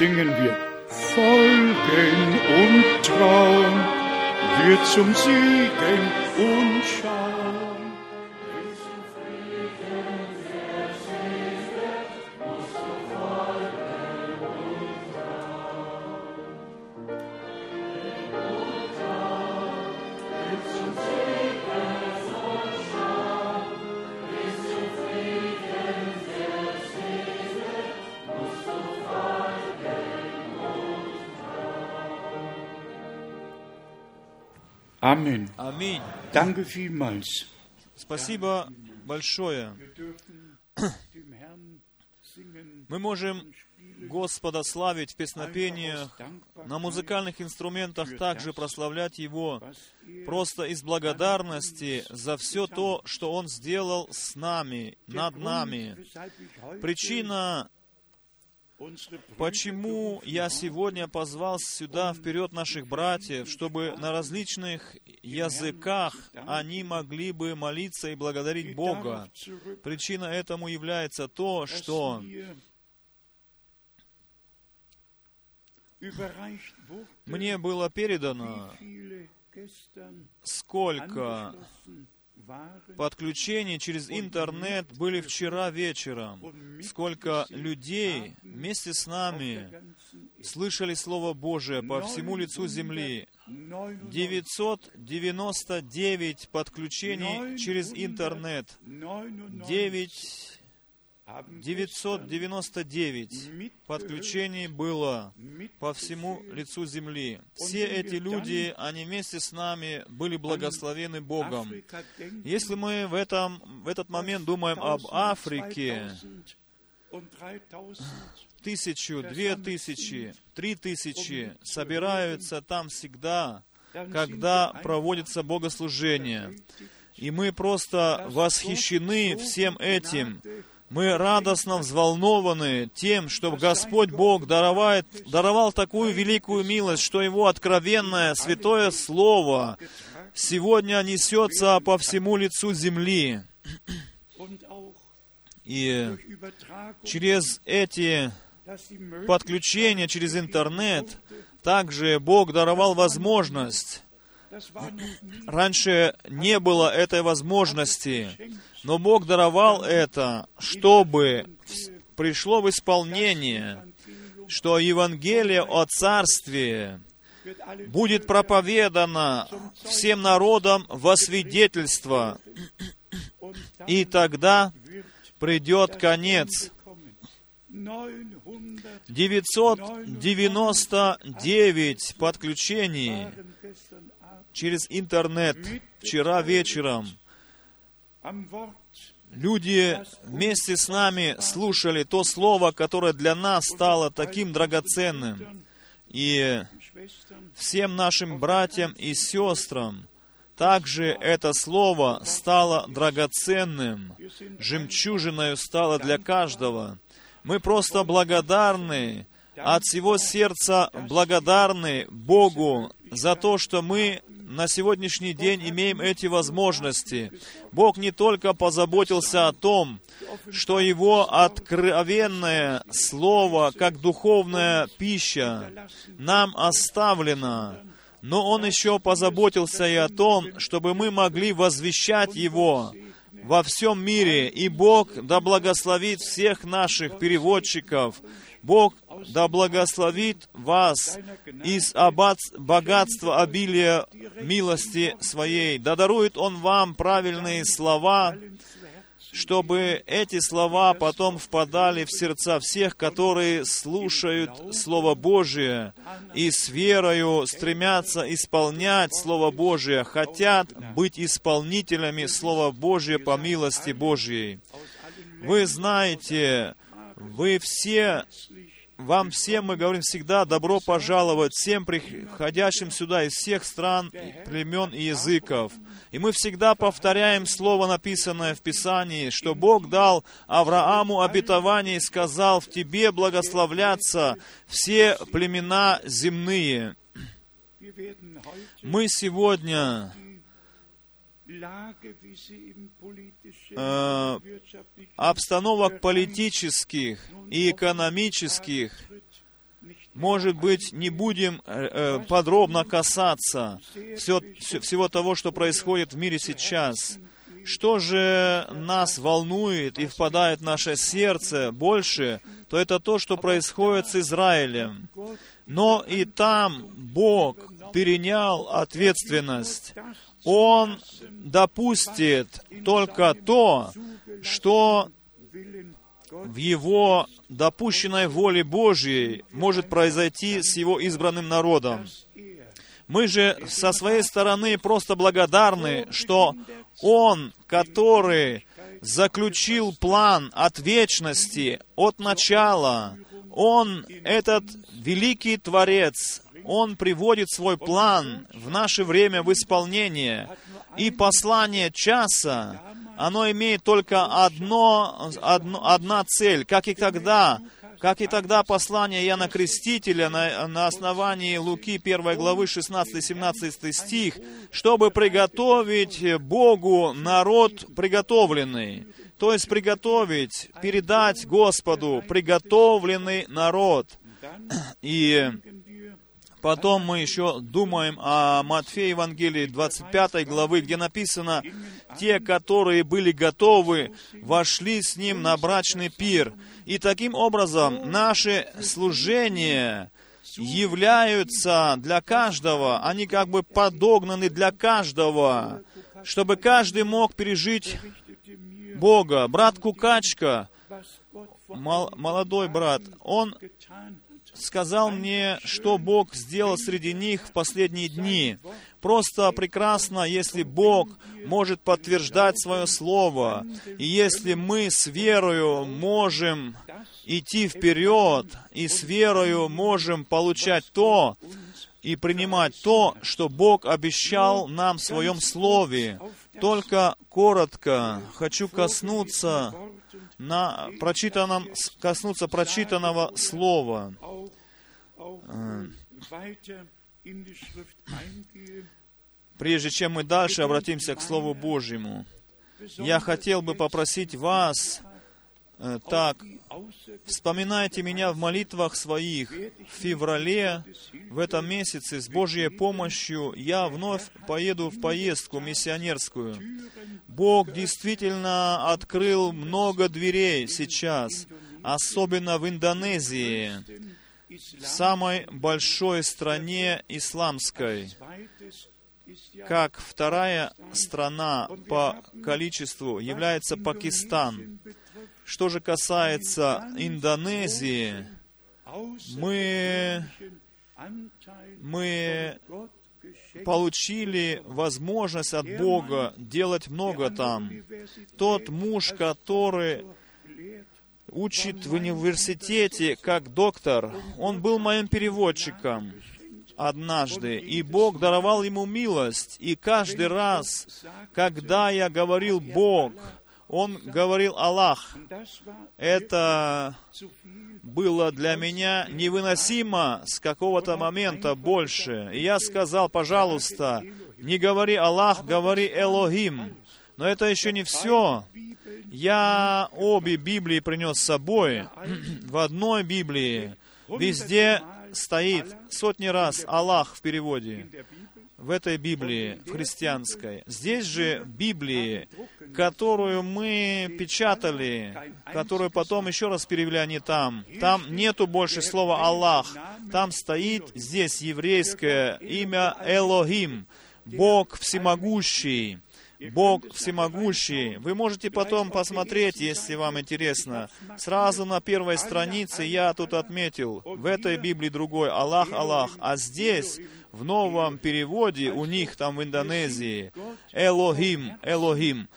singen wir. Folgen und Trauen wird zum Siegen Amen. Аминь. Danke vielmals. Спасибо большое. Мы можем Господа славить в песнопениях, на музыкальных инструментах также прославлять Его, просто из благодарности за все то, что Он сделал с нами, над нами. Причина, почему я сегодня позвал сюда вперед наших братьев, чтобы на различных языках они могли бы молиться и благодарить Бога. Причина этому является то, что мне было передано, сколько подключений через интернет были вчера вечером, сколько людей вместе с нами слышали Слово Божие по всему лицу земли. 999 подключений через интернет. 9 999 подключений было по всему лицу земли. Все эти люди, они вместе с нами были благословены Богом. Если мы в, этом, в этот момент думаем об Африке, тысячу, две тысячи, три тысячи собираются там всегда, когда проводится богослужение. И мы просто восхищены всем этим. Мы радостно взволнованы тем, что Господь Бог даровает, даровал такую великую милость, что Его откровенное святое Слово сегодня несется по всему лицу земли. И через эти подключения, через интернет, также Бог даровал возможность. Раньше не было этой возможности, но Бог даровал это, чтобы пришло в исполнение, что Евангелие о Царстве будет проповедано всем народам во свидетельство, и тогда придет конец. 999 подключений через интернет вчера вечером. Люди вместе с нами слушали то слово, которое для нас стало таким драгоценным. И всем нашим братьям и сестрам также это слово стало драгоценным, жемчужиною стало для каждого. Мы просто благодарны, от всего сердца благодарны Богу за то, что мы на сегодняшний день имеем эти возможности. Бог не только позаботился о том, что Его откровенное Слово, как духовная пища, нам оставлено, но Он еще позаботился и о том, чтобы мы могли возвещать Его во всем мире. И Бог да благословит всех наших переводчиков, Бог да благословит вас из богатства обилия милости Своей. Да дарует Он вам правильные слова, чтобы эти слова потом впадали в сердца всех, которые слушают Слово Божие и с верою стремятся исполнять Слово Божие, хотят быть исполнителями Слова Божия по милости Божьей. Вы знаете, вы все, вам всем мы говорим всегда добро пожаловать всем приходящим сюда из всех стран, племен и языков. И мы всегда повторяем слово, написанное в Писании, что Бог дал Аврааму обетование и сказал, в тебе благословлятся все племена земные. Мы сегодня э, обстановок политических и экономических может быть, не будем э, э, подробно касаться все, все, всего того, что происходит в мире сейчас. Что же нас волнует и впадает в наше сердце больше, то это то, что происходит с Израилем. Но и там Бог перенял ответственность. Он допустит только то, что в Его допущенной воле Божьей может произойти с Его избранным народом. Мы же со своей стороны просто благодарны, что Он, который заключил план от вечности, от начала, Он, этот великий Творец, Он приводит свой план в наше время в исполнение. И послание часа оно имеет только одно, одно, одна цель, как и тогда, как и тогда послание Иоанна Крестителя на, на основании Луки 1 главы 16-17 стих, чтобы приготовить Богу народ приготовленный. То есть приготовить, передать Господу приготовленный народ. И Потом мы еще думаем о Матфея Евангелии 25 главы, где написано, «Те, которые были готовы, вошли с Ним на брачный пир». И таким образом наши служения являются для каждого, они как бы подогнаны для каждого, чтобы каждый мог пережить Бога. Брат Кукачка, молодой брат, он сказал мне, что Бог сделал среди них в последние дни. Просто прекрасно, если Бог может подтверждать свое слово, и если мы с верою можем идти вперед, и с верою можем получать то, и принимать то, что Бог обещал нам в Своем Слове. Только коротко хочу коснуться на прочитанном, коснуться прочитанного слова. Прежде чем мы дальше обратимся к Слову Божьему, я хотел бы попросить вас так, вспоминайте меня в молитвах своих. В феврале, в этом месяце, с Божьей помощью, я вновь поеду в поездку миссионерскую. Бог действительно открыл много дверей сейчас, особенно в Индонезии в самой большой стране исламской, как вторая страна по количеству является Пакистан. Что же касается Индонезии, мы, мы получили возможность от Бога делать много там. Тот муж, который учит в университете как доктор. Он был моим переводчиком однажды, и Бог даровал ему милость. И каждый раз, когда я говорил «Бог», он говорил «Аллах». Это было для меня невыносимо с какого-то момента больше. И я сказал, пожалуйста, не говори Аллах, говори Элохим. Но это еще не все. Я обе Библии принес с собой. В одной Библии везде стоит сотни раз Аллах в переводе. В этой Библии, в христианской. Здесь же Библии, которую мы печатали, которую потом еще раз перевели они там, там нету больше слова Аллах. Там стоит здесь еврейское имя Элохим, Бог всемогущий. Бог всемогущий. Вы можете потом посмотреть, если вам интересно. Сразу на первой странице я тут отметил, в этой Библии другой, Аллах, Аллах. А здесь, в новом переводе, у них там в Индонезии, Элохим, Элохим.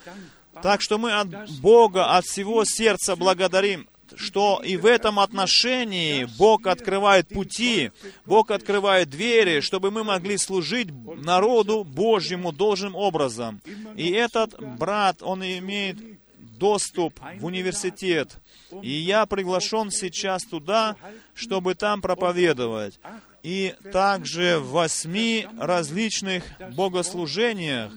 Так что мы от Бога, от всего сердца благодарим что и в этом отношении Бог открывает пути, Бог открывает двери, чтобы мы могли служить народу Божьему должным образом. И этот брат, он имеет доступ в университет. И я приглашен сейчас туда, чтобы там проповедовать. И также в восьми различных богослужениях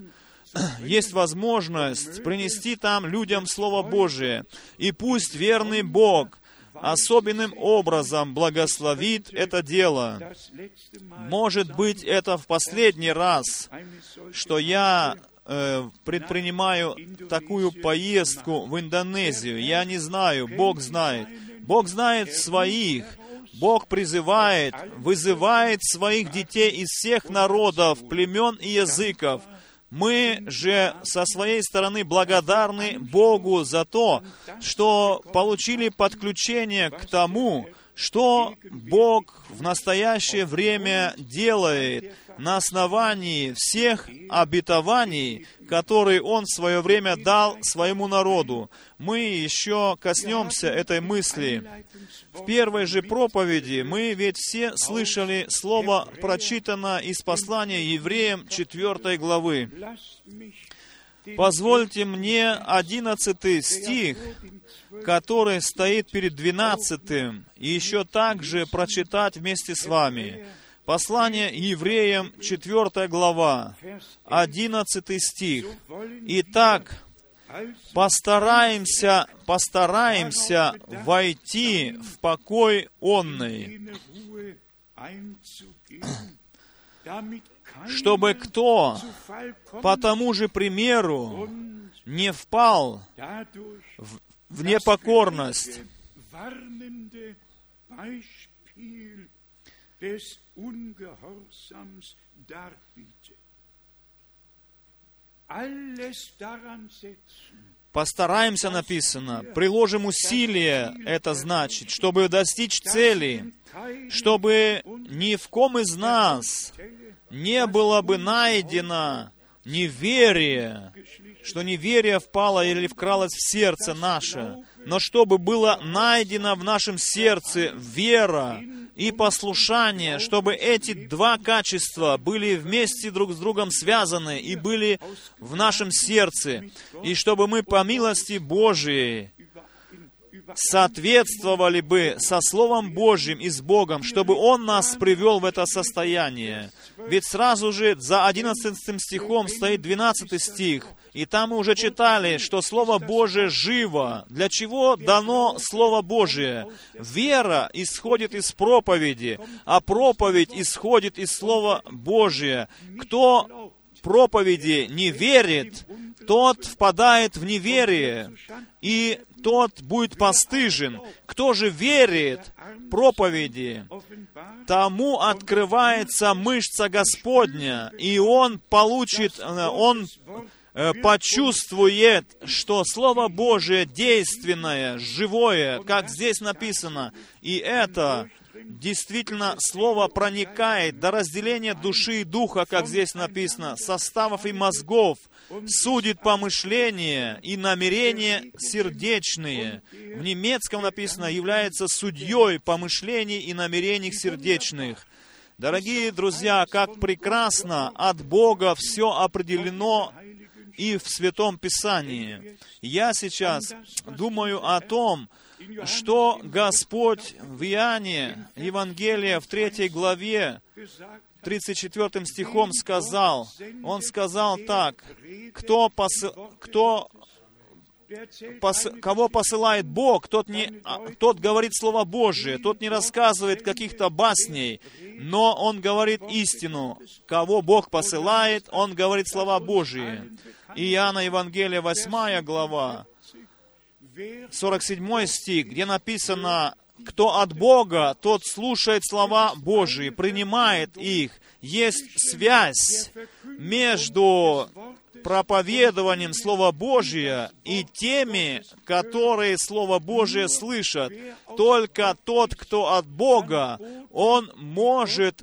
есть возможность принести там людям Слово Божие. И пусть верный Бог особенным образом благословит это дело. Может быть, это в последний раз, что я э, предпринимаю такую поездку в Индонезию. Я не знаю, Бог знает. Бог знает своих. Бог призывает, вызывает своих детей из всех народов, племен и языков. Мы же со своей стороны благодарны Богу за то, что получили подключение к тому, что Бог в настоящее время делает на основании всех обетований, которые Он в свое время дал своему народу. Мы еще коснемся этой мысли. В первой же проповеди мы ведь все слышали слово, прочитано из послания евреям 4 главы. Позвольте мне 11 стих, который стоит перед 12, и еще также прочитать вместе с вами. Послание евреям, 4 глава, 11 стих. Итак, постараемся, постараемся войти в покой онный, чтобы кто по тому же примеру не впал в, в непокорность. Постараемся, написано, приложим усилия, это значит, чтобы достичь цели, чтобы ни в ком из нас не было бы найдено неверие, что неверие впало или вкралось в сердце наше, но чтобы было найдено в нашем сердце вера и послушание, чтобы эти два качества были вместе друг с другом связаны и были в нашем сердце, и чтобы мы по милости Божией соответствовали бы со Словом Божьим и с Богом, чтобы Он нас привел в это состояние. Ведь сразу же за 11 стихом стоит 12 стих, и там мы уже читали, что Слово Божие живо. Для чего дано Слово Божие? Вера исходит из проповеди, а проповедь исходит из Слова Божия. Кто проповеди не верит, тот впадает в неверие, и тот будет постыжен. Кто же верит проповеди, тому открывается мышца Господня, и он получит, э, он почувствует, что Слово Божие действенное, живое, как здесь написано. И это действительно Слово проникает до разделения души и духа, как здесь написано, составов и мозгов, судит помышления и намерения сердечные. В немецком написано, является судьей помышлений и намерений сердечных. Дорогие друзья, как прекрасно от Бога все определено и в Святом Писании. Я сейчас думаю о том, что Господь в Иоанне, Евангелие в третьей главе, 34 стихом сказал, Он сказал так, кто, посы- кто пос- кого посылает Бог, тот, не, а, тот говорит Слово Божие, тот не рассказывает каких-то басней, но он говорит истину. Кого Бог посылает, он говорит слова Божие. Иоанна Евангелие 8 глава, 47 стих, где написано, кто от Бога, тот слушает слова Божии, принимает их. Есть связь между проповедованием Слова Божия и теми, которые Слово Божие слышат. Только тот, кто от Бога, он может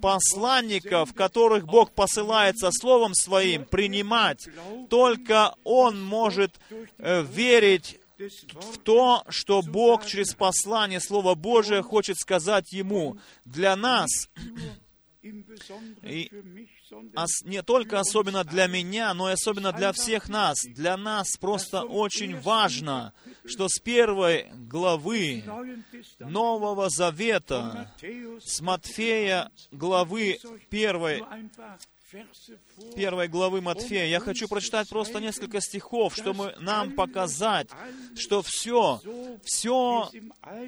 посланников, которых Бог посылает со Словом Своим, принимать. Только он может э, верить в то, что Бог через послание Слова Божия хочет сказать ему. Для нас, и не только особенно для меня, но и особенно для всех нас, для нас просто очень важно, что с первой главы Нового Завета, с Матфея главы первой, первой главы Матфея. Я хочу прочитать просто несколько стихов, чтобы нам показать, что все, все,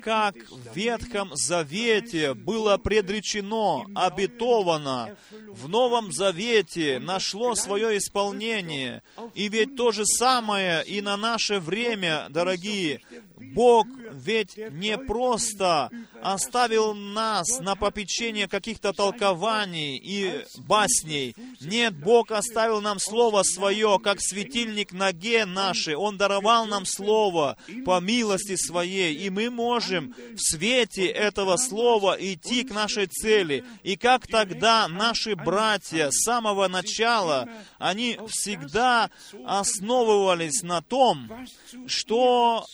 как в Ветхом Завете было предречено, обетовано, в Новом Завете нашло свое исполнение. И ведь то же самое и на наше время, дорогие, Бог ведь не просто оставил нас на попечение каких-то толкований и басней. Нет, Бог оставил нам Слово Свое, как светильник ноге нашей. Он даровал нам Слово по милости Своей, и мы можем в свете этого Слова идти к нашей цели. И как тогда наши братья с самого начала, они всегда основывались на том, что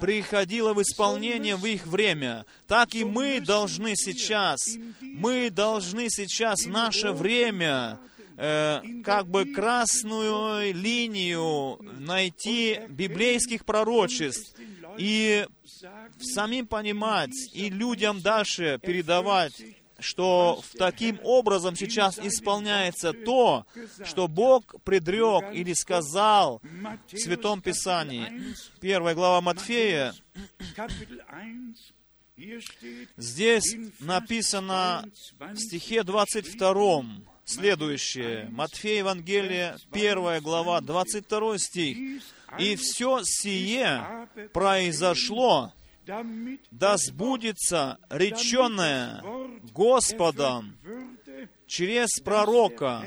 приходило в исполнение в их время, так и мы должны сейчас, мы должны сейчас наше время э, как бы красную линию найти библейских пророчеств и самим понимать и людям дальше передавать что в таким образом сейчас исполняется то, что Бог предрек или сказал в Святом Писании. Первая глава Матфея, здесь написано в стихе 22 следующее. Матфея Евангелие, первая глава, 22 стих. «И все сие произошло, да сбудется реченное Господом через пророка,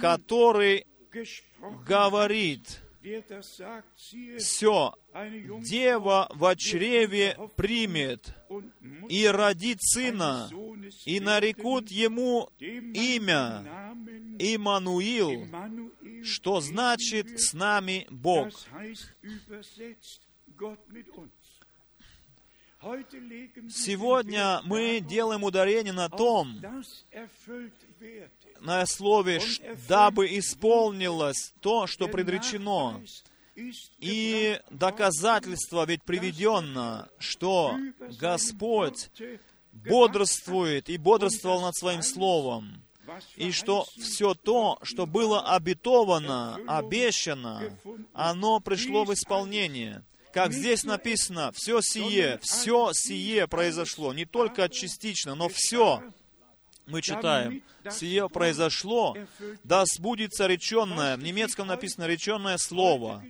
который говорит, все, дева в чреве примет и родит сына, и нарекут ему имя Имануил, что значит «с нами Бог». Сегодня мы делаем ударение на том, на слове, дабы исполнилось то, что предречено. И доказательство ведь приведено, что Господь бодрствует и бодрствовал над Своим Словом, и что все то, что было обетовано, обещано, оно пришло в исполнение. Как здесь написано, все сие, все сие произошло, не только частично, но все. Мы читаем, сие произошло, да сбудется реченное, в немецком написано реченное слово.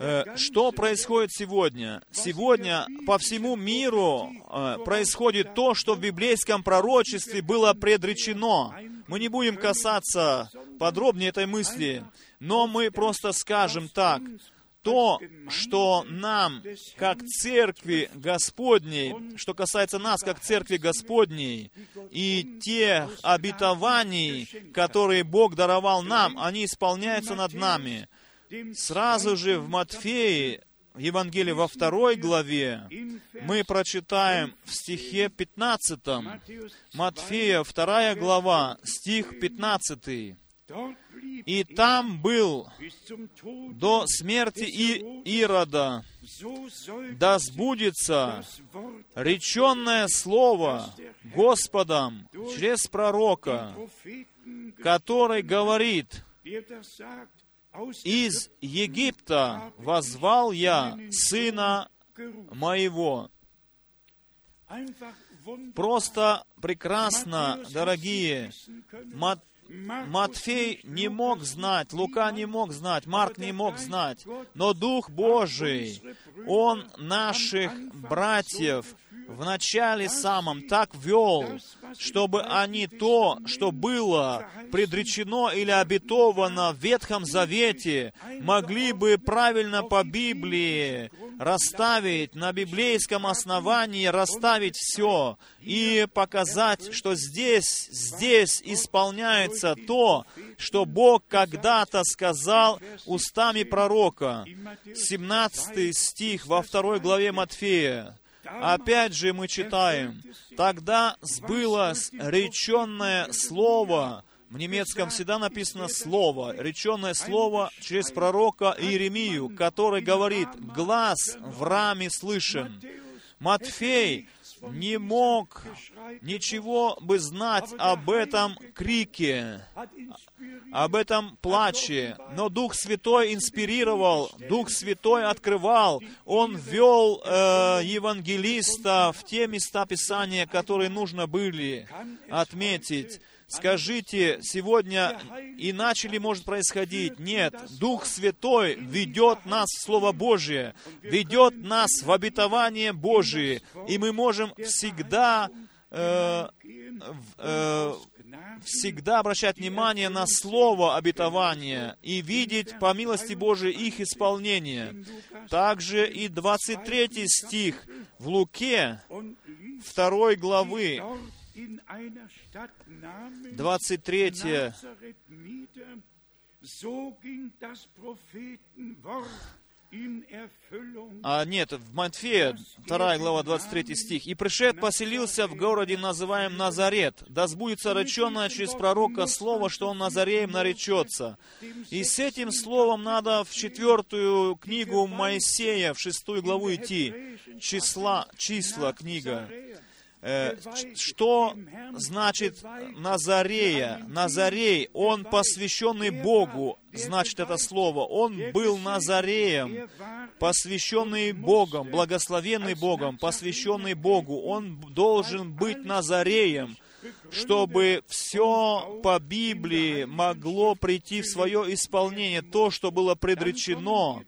Э, что происходит сегодня? Сегодня по всему миру э, происходит то, что в библейском пророчестве было предречено. Мы не будем касаться подробнее этой мысли, но мы просто скажем так, то, что нам, как церкви Господней, что касается нас, как церкви Господней, и тех обетований, которые Бог даровал нам, они исполняются над нами. Сразу же в Матфеи, в Евангелии во второй главе, мы прочитаем в стихе 15, Матфея, вторая глава, стих 15. И там был до смерти и Ирода, да сбудется реченное слово Господом через пророка, который говорит, «Из Египта возвал я сына моего». Просто прекрасно, дорогие, Матфей не мог знать, Лука не мог знать, Марк не мог знать, но Дух Божий, Он наших братьев в начале самом так вел, чтобы они то, что было предречено или обетовано в Ветхом Завете, могли бы правильно по Библии расставить, на библейском основании расставить все и показать, что здесь, здесь исполняется то, что Бог когда-то сказал устами пророка. 17 стих во второй главе Матфея. Опять же мы читаем, «Тогда сбылось реченное слово». В немецком всегда написано «слово», реченное слово через пророка Иеремию, который говорит, «Глаз в раме слышен». Матфей не мог ничего бы знать об этом крике, об этом плаче. Но Дух Святой инспирировал, Дух Святой открывал, Он вел э, евангелиста в те места Писания, которые нужно были отметить. Скажите, сегодня иначе ли может происходить? Нет. Дух Святой ведет нас в Слово Божие, ведет нас в обетование Божие, и мы можем всегда э, э, всегда обращать внимание на слово обетования и видеть по милости Божией их исполнение. Также и 23 стих в Луке 2 главы 23 а нет, в Матфея, 2 глава, 23 стих. «И пришед поселился в городе, называем Назарет, да сбудется реченное через пророка слово, что он Назареем наречется». И с этим словом надо в четвертую книгу Моисея, в шестую главу идти. Числа, числа книга. Э, что значит Назарея? Назарей, он посвященный Богу, значит это слово. Он был Назареем, посвященный Богом, благословенный Богом, посвященный Богу. Он должен быть Назареем, чтобы все по Библии могло прийти в свое исполнение, то, что было предречено.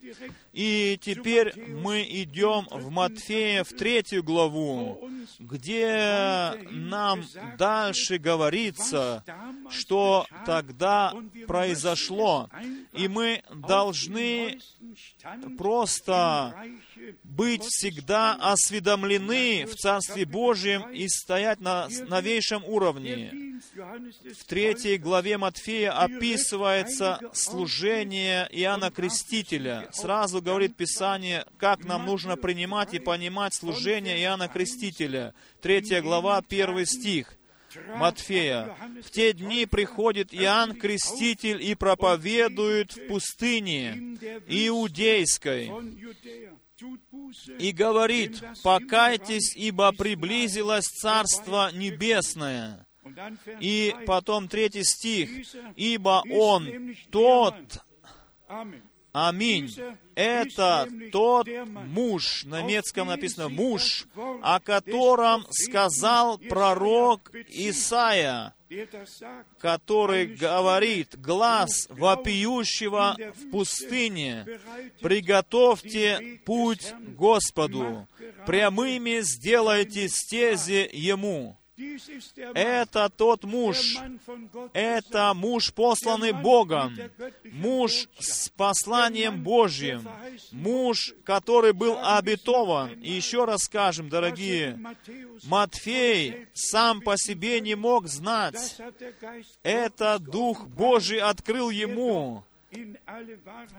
И теперь мы идем в Матфея в третью главу, где нам дальше говорится, что тогда произошло. И мы должны просто быть всегда осведомлены в Царстве Божьем и стоять на новейшем уровне. В третьей главе Матфея описывается служение Иоанна Крестителя. Сразу говорит Писание, как нам нужно принимать и понимать служение Иоанна Крестителя. Третья глава, первый стих. Матфея. В те дни приходит Иоанн Креститель и проповедует в пустыне иудейской и говорит, «Покайтесь, ибо приблизилось Царство Небесное». И потом третий стих, «Ибо Он тот, Аминь. Это тот муж, на немецком написано муж, о котором сказал пророк Исаия, который говорит, глаз вопиющего в пустыне, приготовьте путь Господу, прямыми сделайте стези Ему. Это тот муж, это муж, посланный Богом, муж с посланием Божьим, муж, который был обетован. И еще раз скажем, дорогие, Матфей сам по себе не мог знать. Это Дух Божий открыл ему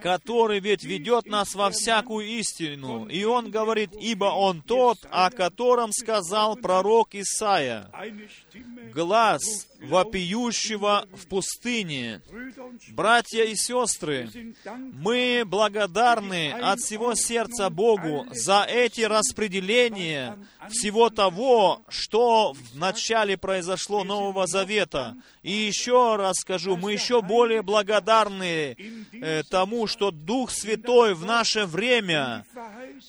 который ведь ведет нас во всякую истину. И он говорит, ибо он тот, о котором сказал пророк Исаия, глаз вопиющего в пустыне. Братья и сестры, мы благодарны от всего сердца Богу за эти распределения всего того, что в начале произошло Нового Завета. И еще раз скажу, мы еще более благодарны э, тому, что Дух Святой в наше время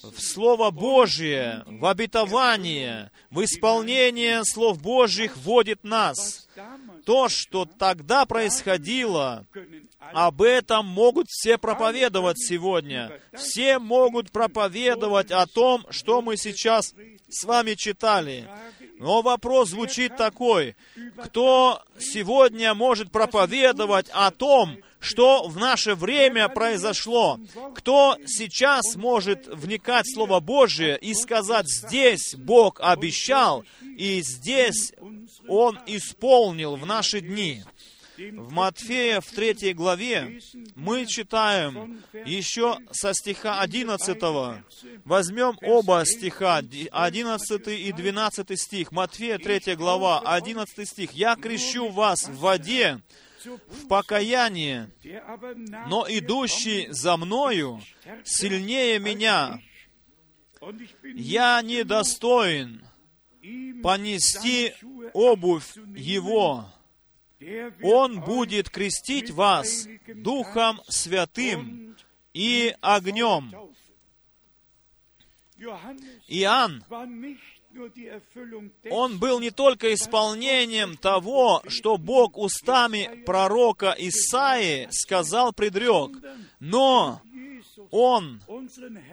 в Слово Божие, в обетование, в исполнение Слов Божьих вводит нас. То, что тогда происходило, об этом могут все проповедовать сегодня. Все могут проповедовать о том, что мы сейчас с вами читали. Но вопрос звучит такой, кто сегодня может проповедовать о том, что в наше время произошло. Кто сейчас может вникать в Слово Божие и сказать, здесь Бог обещал, и здесь Он исполнил в наши дни. В Матфея, в третьей главе, мы читаем еще со стиха 11. Возьмем оба стиха, 11 и 12 стих. Матфея, 3 глава, 11 стих. «Я крещу вас в воде, в покаяние, но идущий за мною сильнее меня. Я недостоин понести обувь. Его. Он будет крестить вас Духом Святым и огнем. Иоанн, он был не только исполнением того, что Бог устами пророка Исаии сказал предрек, но Он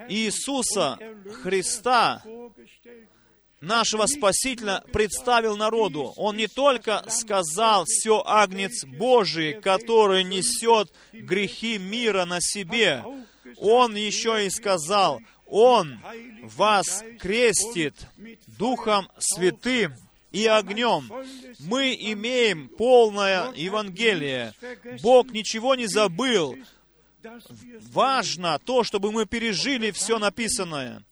Иисуса Христа. Нашего Спасителя, представил народу. Он не только сказал «Все агнец Божий, который несет грехи мира на себе», Он еще и сказал «Он вас крестит Духом Святым и огнем». Мы имеем полное Евангелие. Бог ничего не забыл. Важно то, чтобы мы пережили все написанное.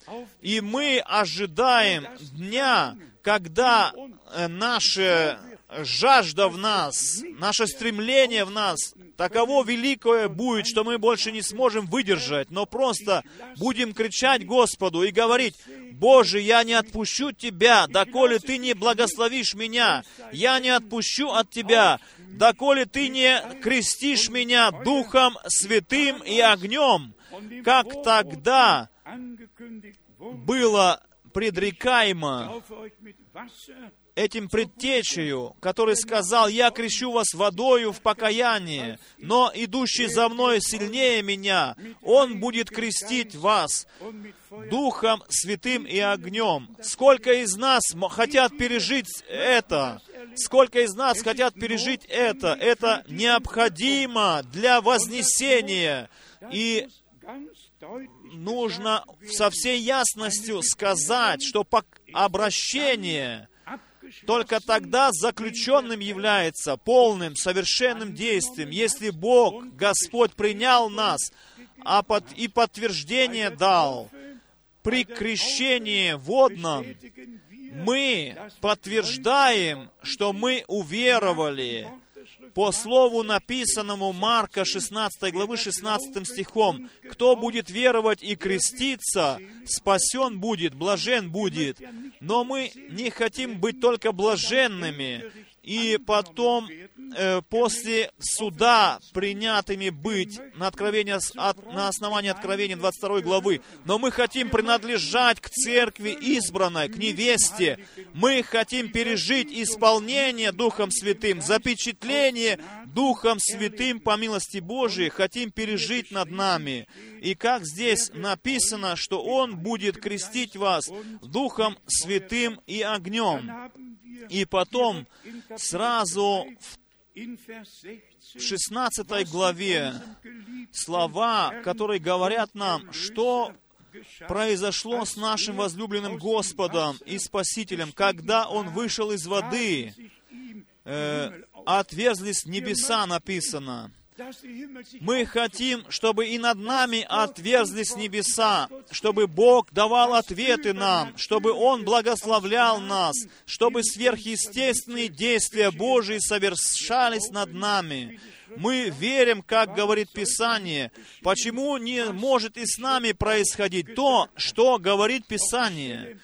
И мы ожидаем дня, когда э, наша жажда в нас, наше стремление в нас таково великое будет, что мы больше не сможем выдержать, но просто будем кричать Господу и говорить, «Боже, я не отпущу Тебя, доколе Ты не благословишь меня, я не отпущу от Тебя, доколе Ты не крестишь меня Духом Святым и огнем». Как тогда было предрекаемо этим предтечею, который сказал, «Я крещу вас водою в покаяние, но идущий за мной сильнее меня, он будет крестить вас Духом Святым и огнем». Сколько из нас хотят пережить это? Сколько из нас хотят пережить это? Это необходимо для вознесения. И нужно со всей ясностью сказать, что обращение только тогда заключенным является полным, совершенным действием, если Бог, Господь, принял нас а под, и подтверждение дал. При крещении водном мы подтверждаем, что мы уверовали по слову написанному Марка 16 главы 16 стихом. Кто будет веровать и креститься, спасен будет, блажен будет. Но мы не хотим быть только блаженными, и потом э, после суда принятыми быть на, откровение, от- на основании Откровения 22 главы. Но мы хотим принадлежать к церкви избранной, к невесте. Мы хотим пережить исполнение Духом Святым, запечатление Духом Святым по милости Божией, хотим пережить над нами. И как здесь написано, что Он будет крестить вас Духом Святым и огнем. И потом сразу в in Vers 16 в 16 главе слова, которые говорят нам, что произошло с нашим возлюбленным Господом и Спасителем, когда Он вышел из воды, э, отверзлись небеса, написано. Мы хотим, чтобы и над нами отверзлись небеса, чтобы Бог давал ответы нам, чтобы Он благословлял нас, чтобы сверхъестественные действия Божии совершались над нами. Мы верим, как говорит Писание. Почему не может и с нами происходить то, что говорит Писание?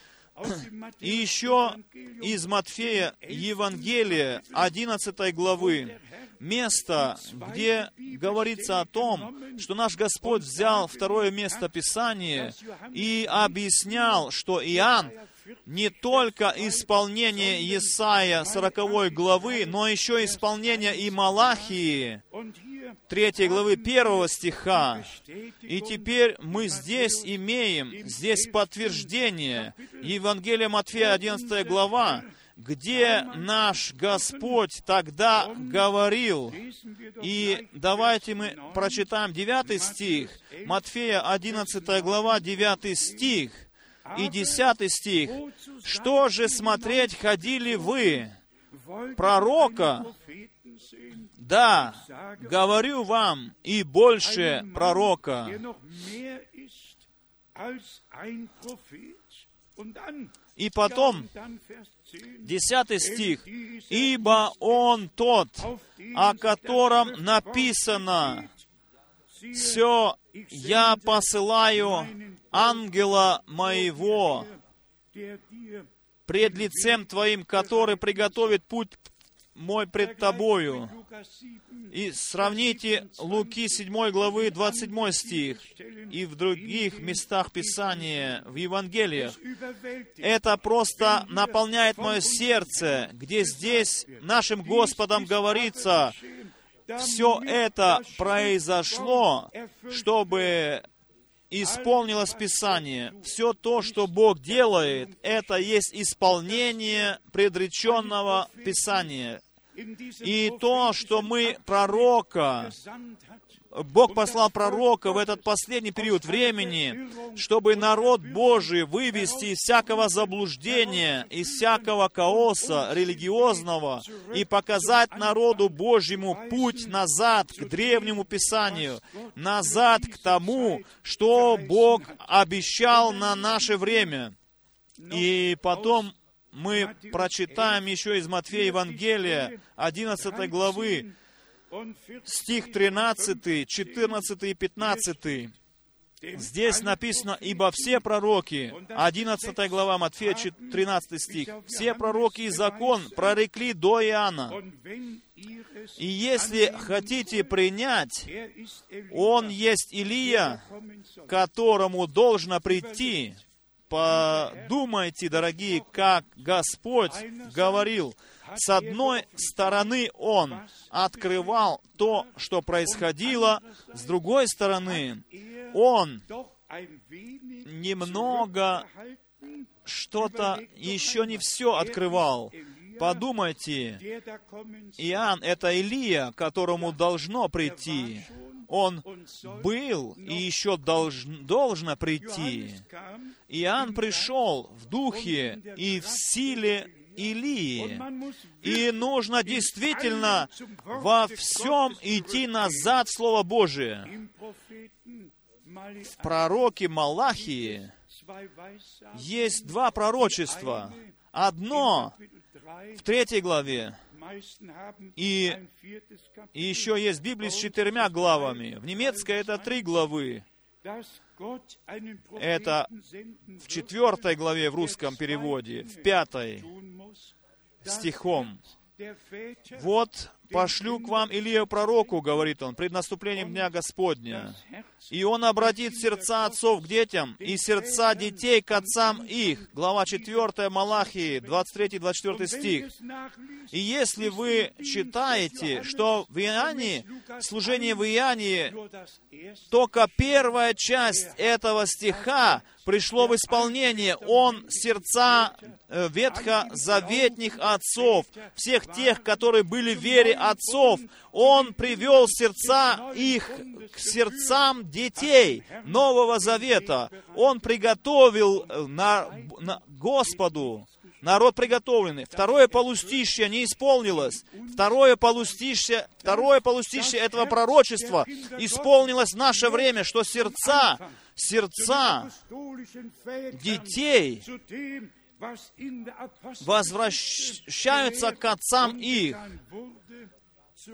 И еще из Матфея Евангелия 11 главы, место, где говорится о том, что наш Господь взял второе место Писания и объяснял, что Иоанн не только исполнение Исаия 40 главы, но еще исполнение и Малахии, 3 главы 1 стиха. И теперь мы здесь имеем, здесь подтверждение. Евангелие Матфея 11 глава, где наш Господь тогда говорил. И давайте мы прочитаем 9 стих, Матфея 11 глава, 9 стих и 10 стих. «Что же смотреть ходили вы? Пророка? Да, говорю вам, и больше пророка». И потом, 10 стих, «Ибо Он тот, о котором написано, все я посылаю ангела моего пред лицем Твоим, который приготовит путь мой пред Тобою. И сравните Луки 7 главы 27 стих и в других местах Писания, в Евангелиях. Это просто наполняет мое сердце, где здесь нашим Господом говорится, все это произошло, чтобы исполнилось Писание. Все то, что Бог делает, это есть исполнение предреченного Писания. И то, что мы пророка, Бог послал пророка в этот последний период времени, чтобы народ Божий вывести из всякого заблуждения, из всякого хаоса религиозного и показать народу Божьему путь назад к древнему Писанию, назад к тому, что Бог обещал на наше время. И потом мы прочитаем еще из Матфея Евангелия, 11 главы, стих 13, 14 и 15. Здесь написано, «Ибо все пророки», 11 глава Матфея, 13 стих, «все пророки и закон прорекли до Иоанна. И если хотите принять, он есть Илия, которому должно прийти, подумайте, дорогие, как Господь говорил. С одной стороны, Он открывал то, что происходило, с другой стороны, Он немного что-то еще не все открывал. Подумайте, Иоанн — это Илия, которому должно прийти. Он был и еще долж, должно прийти. Иоанн пришел в духе и в силе Илии. И нужно действительно во всем идти назад Слово Божие. В пророке Малахии есть два пророчества. Одно в третьей главе, и, и еще есть Библия с четырьмя главами. В немецкой это три главы. Это в четвертой главе в русском переводе, в пятой стихом. Вот пошлю к вам Илию пророку, говорит он, пред наступлением Дня Господня. И он обратит сердца отцов к детям и сердца детей к отцам их. Глава 4 Малахии, 23-24 стих. И если вы читаете, что в Иоанне, служение в Иоанне, только первая часть этого стиха пришло в исполнение. Он сердца э, ветхозаветних отцов, всех тех, которые были в вере отцов, Он привел сердца их к сердцам детей Нового Завета. Он приготовил э, на, на Господу народ приготовленный. Второе полустишье не исполнилось. Второе полустишье, второе полустишье этого пророчества исполнилось в наше время, что сердца, сердца детей возвращаются к отцам их.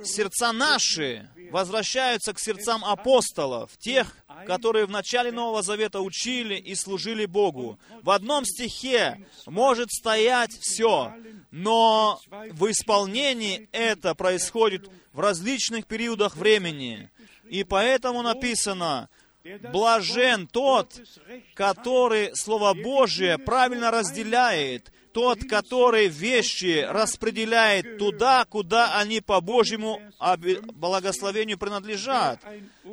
Сердца наши возвращаются к сердцам апостолов, тех, которые в начале Нового Завета учили и служили Богу. В одном стихе может стоять все, но в исполнении это происходит в различных периодах времени. И поэтому написано, Блажен тот, который Слово Божие правильно разделяет, тот, который вещи распределяет туда, куда они по Божьему благословению принадлежат.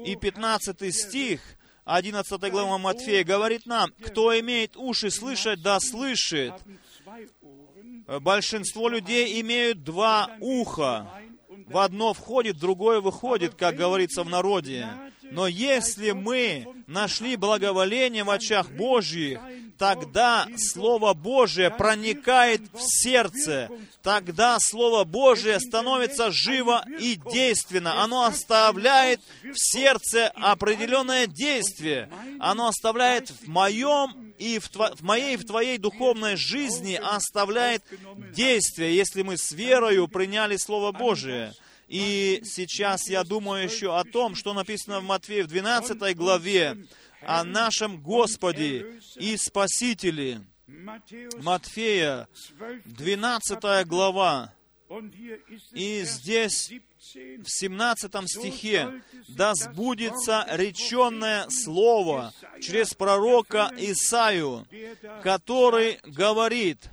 И 15 стих 11 глава Матфея говорит нам, кто имеет уши слышать, да слышит. Большинство людей имеют два уха. В одно входит, другое выходит, как говорится в народе. Но если мы нашли благоволение в очах Божьих, тогда Слово Божие проникает в сердце. Тогда Слово Божие становится живо и действенно. Оно оставляет в сердце определенное действие. Оно оставляет в моем и в, тво, в моей и в твоей духовной жизни оставляет действие, если мы с верою приняли Слово Божие. И сейчас я думаю еще о том, что написано в Матфея в 12 главе, о нашем Господе и Спасителе. Матфея, 12 глава. И здесь в 17 стихе «Да сбудется реченное слово через пророка Исаию, который говорит,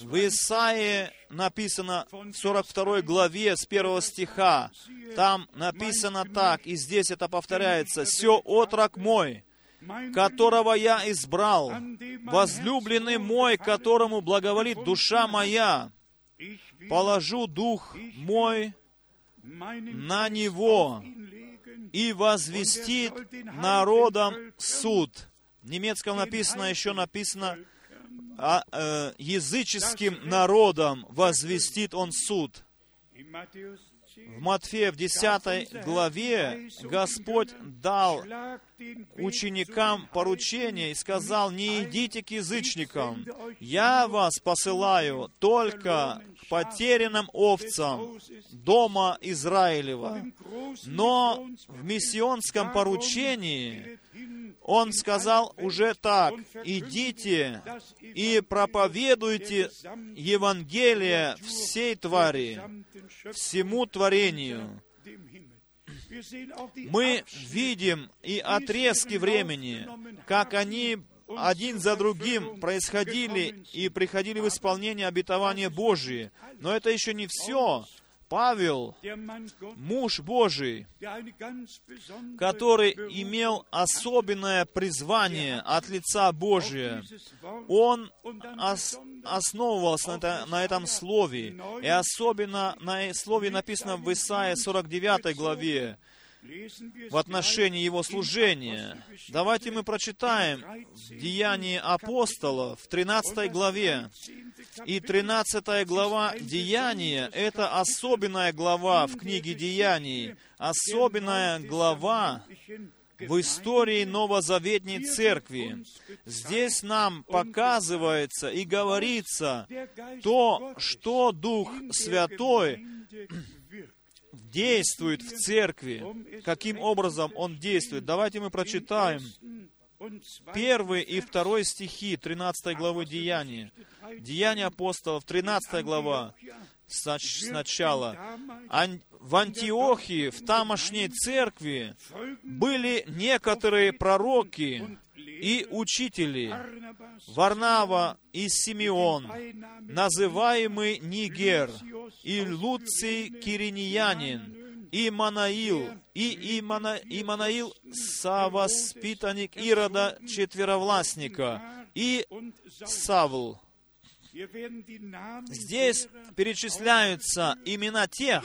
в Исаии написано в 42 главе с 1 стиха, там написано так, и здесь это повторяется, «Все отрок мой, которого я избрал, возлюбленный мой, которому благоволит душа моя, положу дух мой на него и возвестит народам суд. В немецком написано, еще написано, а, э, языческим народам возвестит он суд. В Матфея в 10 главе Господь дал ученикам поручение и сказал, не идите к язычникам, я вас посылаю только к потерянным овцам дома Израилева. Но в миссионском поручении он сказал уже так, идите и проповедуйте Евангелие всей твари, всему творению. Мы видим и отрезки времени, как они один за другим происходили и приходили в исполнение обетования Божие. Но это еще не все. Павел, муж Божий, который имел особенное призвание от лица Божия, он ос основывался на, это, на этом слове, и особенно на слове написано в Исаии 49 главе, в отношении его служения. Давайте мы прочитаем Деяния апостолов в 13 главе. И 13 глава Деяния — это особенная глава в книге Деяний, особенная глава в истории Новозаветней Церкви. Здесь нам показывается и говорится то, что Дух Святой действует в церкви, каким образом он действует. Давайте мы прочитаем первый и второй стихи 13 главы Деяния. Деяния апостолов, 13 глава, сначала. В Антиохии, в тамошней церкви, были некоторые пророки и учители, Варнава и Симеон, называемый Нигер, и Луций Кириньянин, и Манаил, и Имана, Иманаил, совоспитанник Ирода Четверовластника, и Савл. Здесь перечисляются имена тех,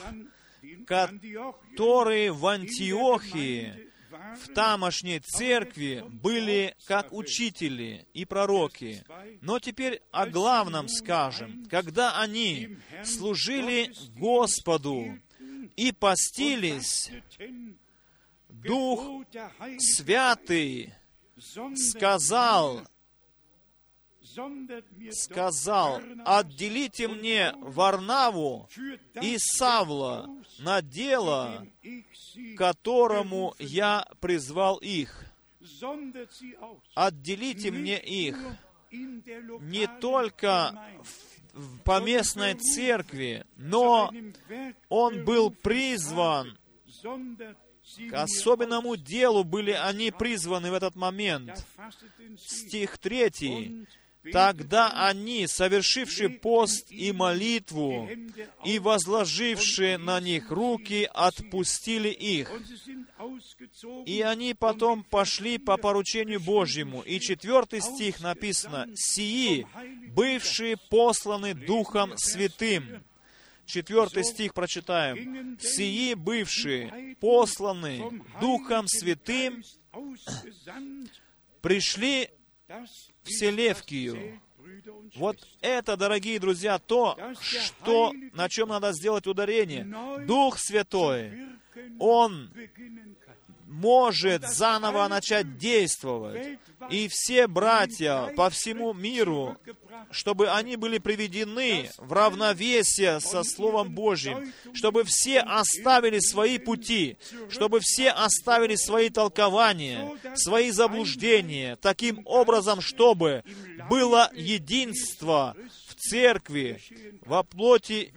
которые в Антиохии в тамошней церкви были как учители и пророки. Но теперь о главном скажем. Когда они служили Господу и постились, Дух Святый сказал, сказал, «Отделите мне Варнаву и Савла на дело, которому я призвал их. Отделите мне их не только в поместной церкви, но он был призван к особенному делу были они призваны в этот момент. Стих 3. Тогда они, совершившие пост и молитву, и возложившие на них руки, отпустили их. И они потом пошли по поручению Божьему. И четвертый стих написано, «Сии, бывшие посланы Духом Святым». Четвертый стих прочитаем. «Сии бывшие, посланы Духом Святым, пришли в Селевкию. Вот это, дорогие друзья, то, что, на чем надо сделать ударение. Дух Святой, Он может заново начать действовать. И все братья по всему миру чтобы они были приведены в равновесие со Словом Божьим, чтобы все оставили свои пути, чтобы все оставили свои толкования, свои заблуждения, таким образом, чтобы было единство церкви, во плоти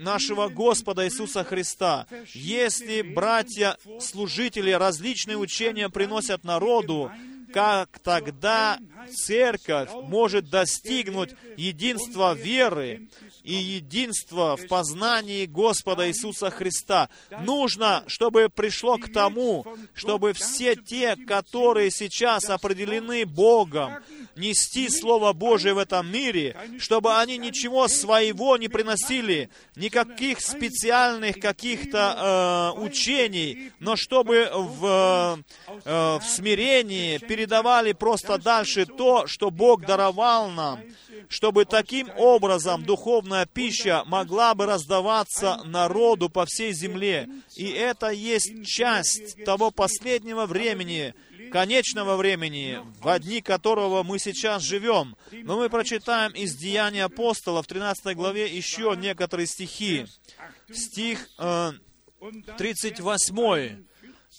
нашего Господа Иисуса Христа. Если братья-служители различные учения приносят народу, как тогда церковь может достигнуть единства веры и единства в познании Господа Иисуса Христа. Нужно, чтобы пришло к тому, чтобы все те, которые сейчас определены Богом, нести Слово Божие в этом мире, чтобы они ничего своего не приносили, никаких специальных каких-то э, учений, но чтобы в, э, в смирении передавали просто дальше то, что Бог даровал нам, чтобы таким образом духовная пища могла бы раздаваться народу по всей земле. И это есть часть того последнего времени, конечного времени, в дни которого мы сейчас живем. Но мы прочитаем из Деяния апостола в 13 главе еще некоторые стихи. Стих э, 38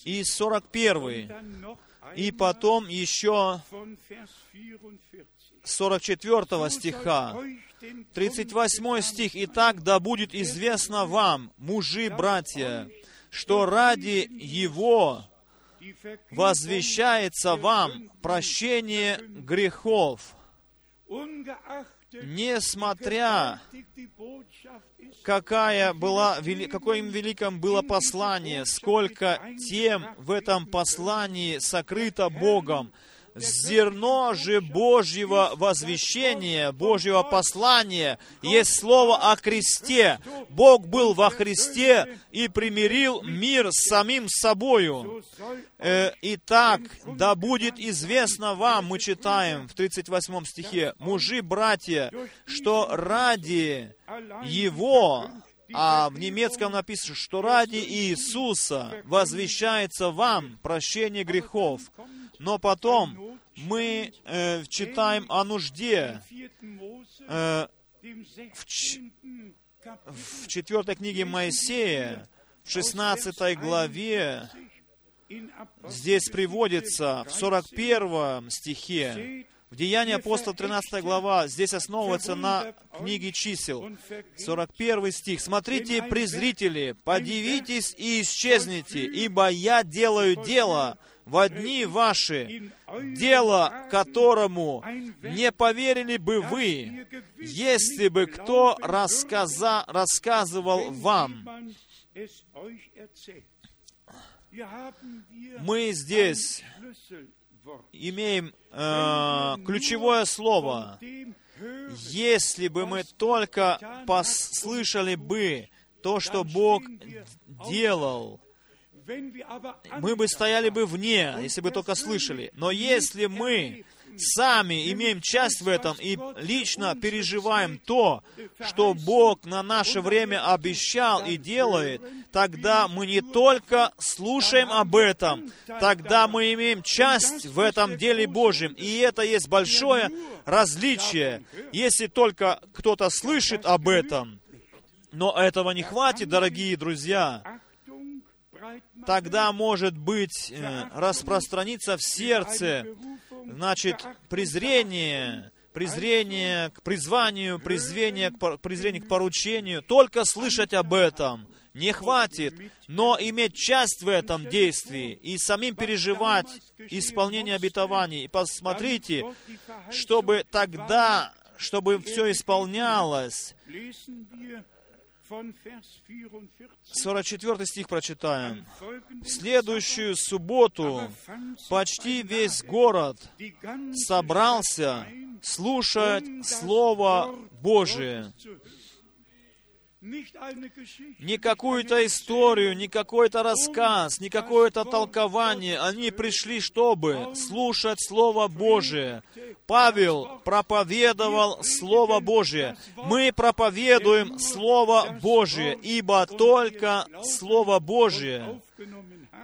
и 41. И потом еще 44 стиха. 38 стих. «Итак, да будет известно вам, мужи, братья, что ради Его возвещается вам прощение грехов, несмотря какая была, им великом было послание, сколько тем в этом послании сокрыто Богом, Зерно же Божьего возвещения, Божьего послания есть слово о кресте. Бог был во Христе и примирил мир с самим собою. Э, итак, да будет известно вам, мы читаем в 38 стихе, мужи, братья, что ради Его а в немецком написано, что ради Иисуса возвещается вам прощение грехов. Но потом мы э, читаем о нужде э, в, ч... в четвертой книге Моисея, в 16 главе, здесь приводится в 41 стихе, в Деянии апостола 13 глава, здесь основывается на книге чисел. 41 стих. «Смотрите, презрители, подивитесь и исчезните, ибо я делаю дело, в дни ваши, дело которому не поверили бы вы, если бы кто рассказа, рассказывал вам. Мы здесь имеем э, ключевое слово. Если бы мы только послышали бы то, что Бог делал, мы бы стояли бы вне, если бы только слышали. Но если мы сами имеем часть в этом и лично переживаем то, что Бог на наше время обещал и делает, тогда мы не только слушаем об этом, тогда мы имеем часть в этом деле Божьем. И это есть большое различие. Если только кто-то слышит об этом, но этого не хватит, дорогие друзья тогда, может быть, э, распространиться в сердце, значит, презрение, презрение к призванию, презрение к, презрение к поручению. Только слышать об этом не хватит, но иметь часть в этом действии и самим переживать исполнение обетований. И посмотрите, чтобы тогда, чтобы все исполнялось, 44 стих прочитаем. В следующую субботу почти весь город собрался слушать Слово Божие. Не какую-то историю, не какой-то рассказ, не какое-то толкование. Они пришли, чтобы слушать Слово Божие. Павел проповедовал Слово Божие. Мы проповедуем Слово Божие, ибо только Слово Божие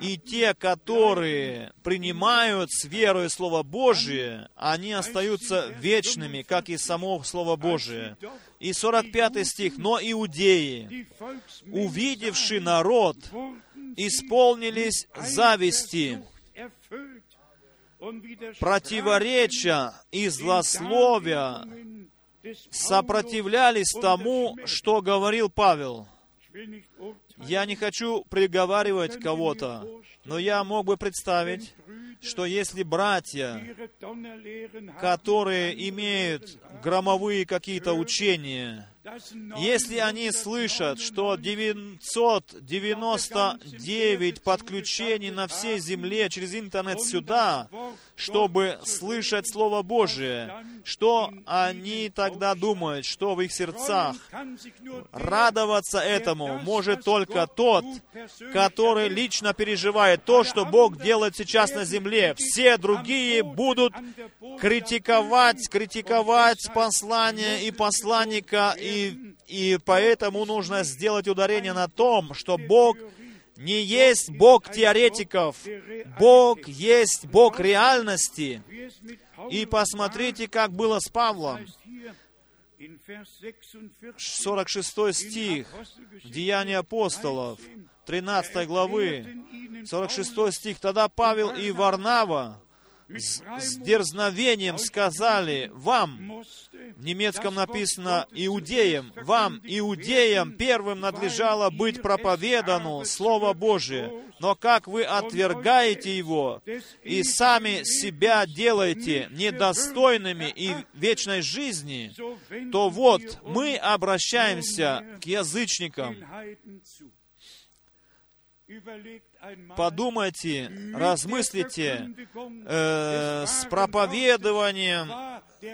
и те, которые принимают с верой Слово Божие, они остаются вечными, как и само Слово Божие. И 45 стих. «Но иудеи, увидевши народ, исполнились зависти, противоречия и злословия, сопротивлялись тому, что говорил Павел». Я не хочу приговаривать кого-то, но я мог бы представить, что если братья, которые имеют громовые какие-то учения, если они слышат, что 999 подключений на всей земле через интернет сюда, чтобы слышать Слово Божие, что они тогда думают, что в их сердцах? Радоваться этому может только тот, который лично переживает то, что Бог делает сейчас на земле. Все другие будут критиковать, критиковать послание и посланника, и, и поэтому нужно сделать ударение на том, что Бог не есть Бог теоретиков, Бог есть Бог реальности. И посмотрите, как было с Павлом. 46 стих, Деяния апостолов, 13 главы, 46 стих. Тогда Павел и Варнава с дерзновением сказали вам, в немецком написано иудеям, вам, иудеям, первым надлежало быть проповедану Слово Божие, но как вы отвергаете его и сами себя делаете недостойными и вечной жизни, то вот мы обращаемся к язычникам, подумайте, размыслите э, с проповедованием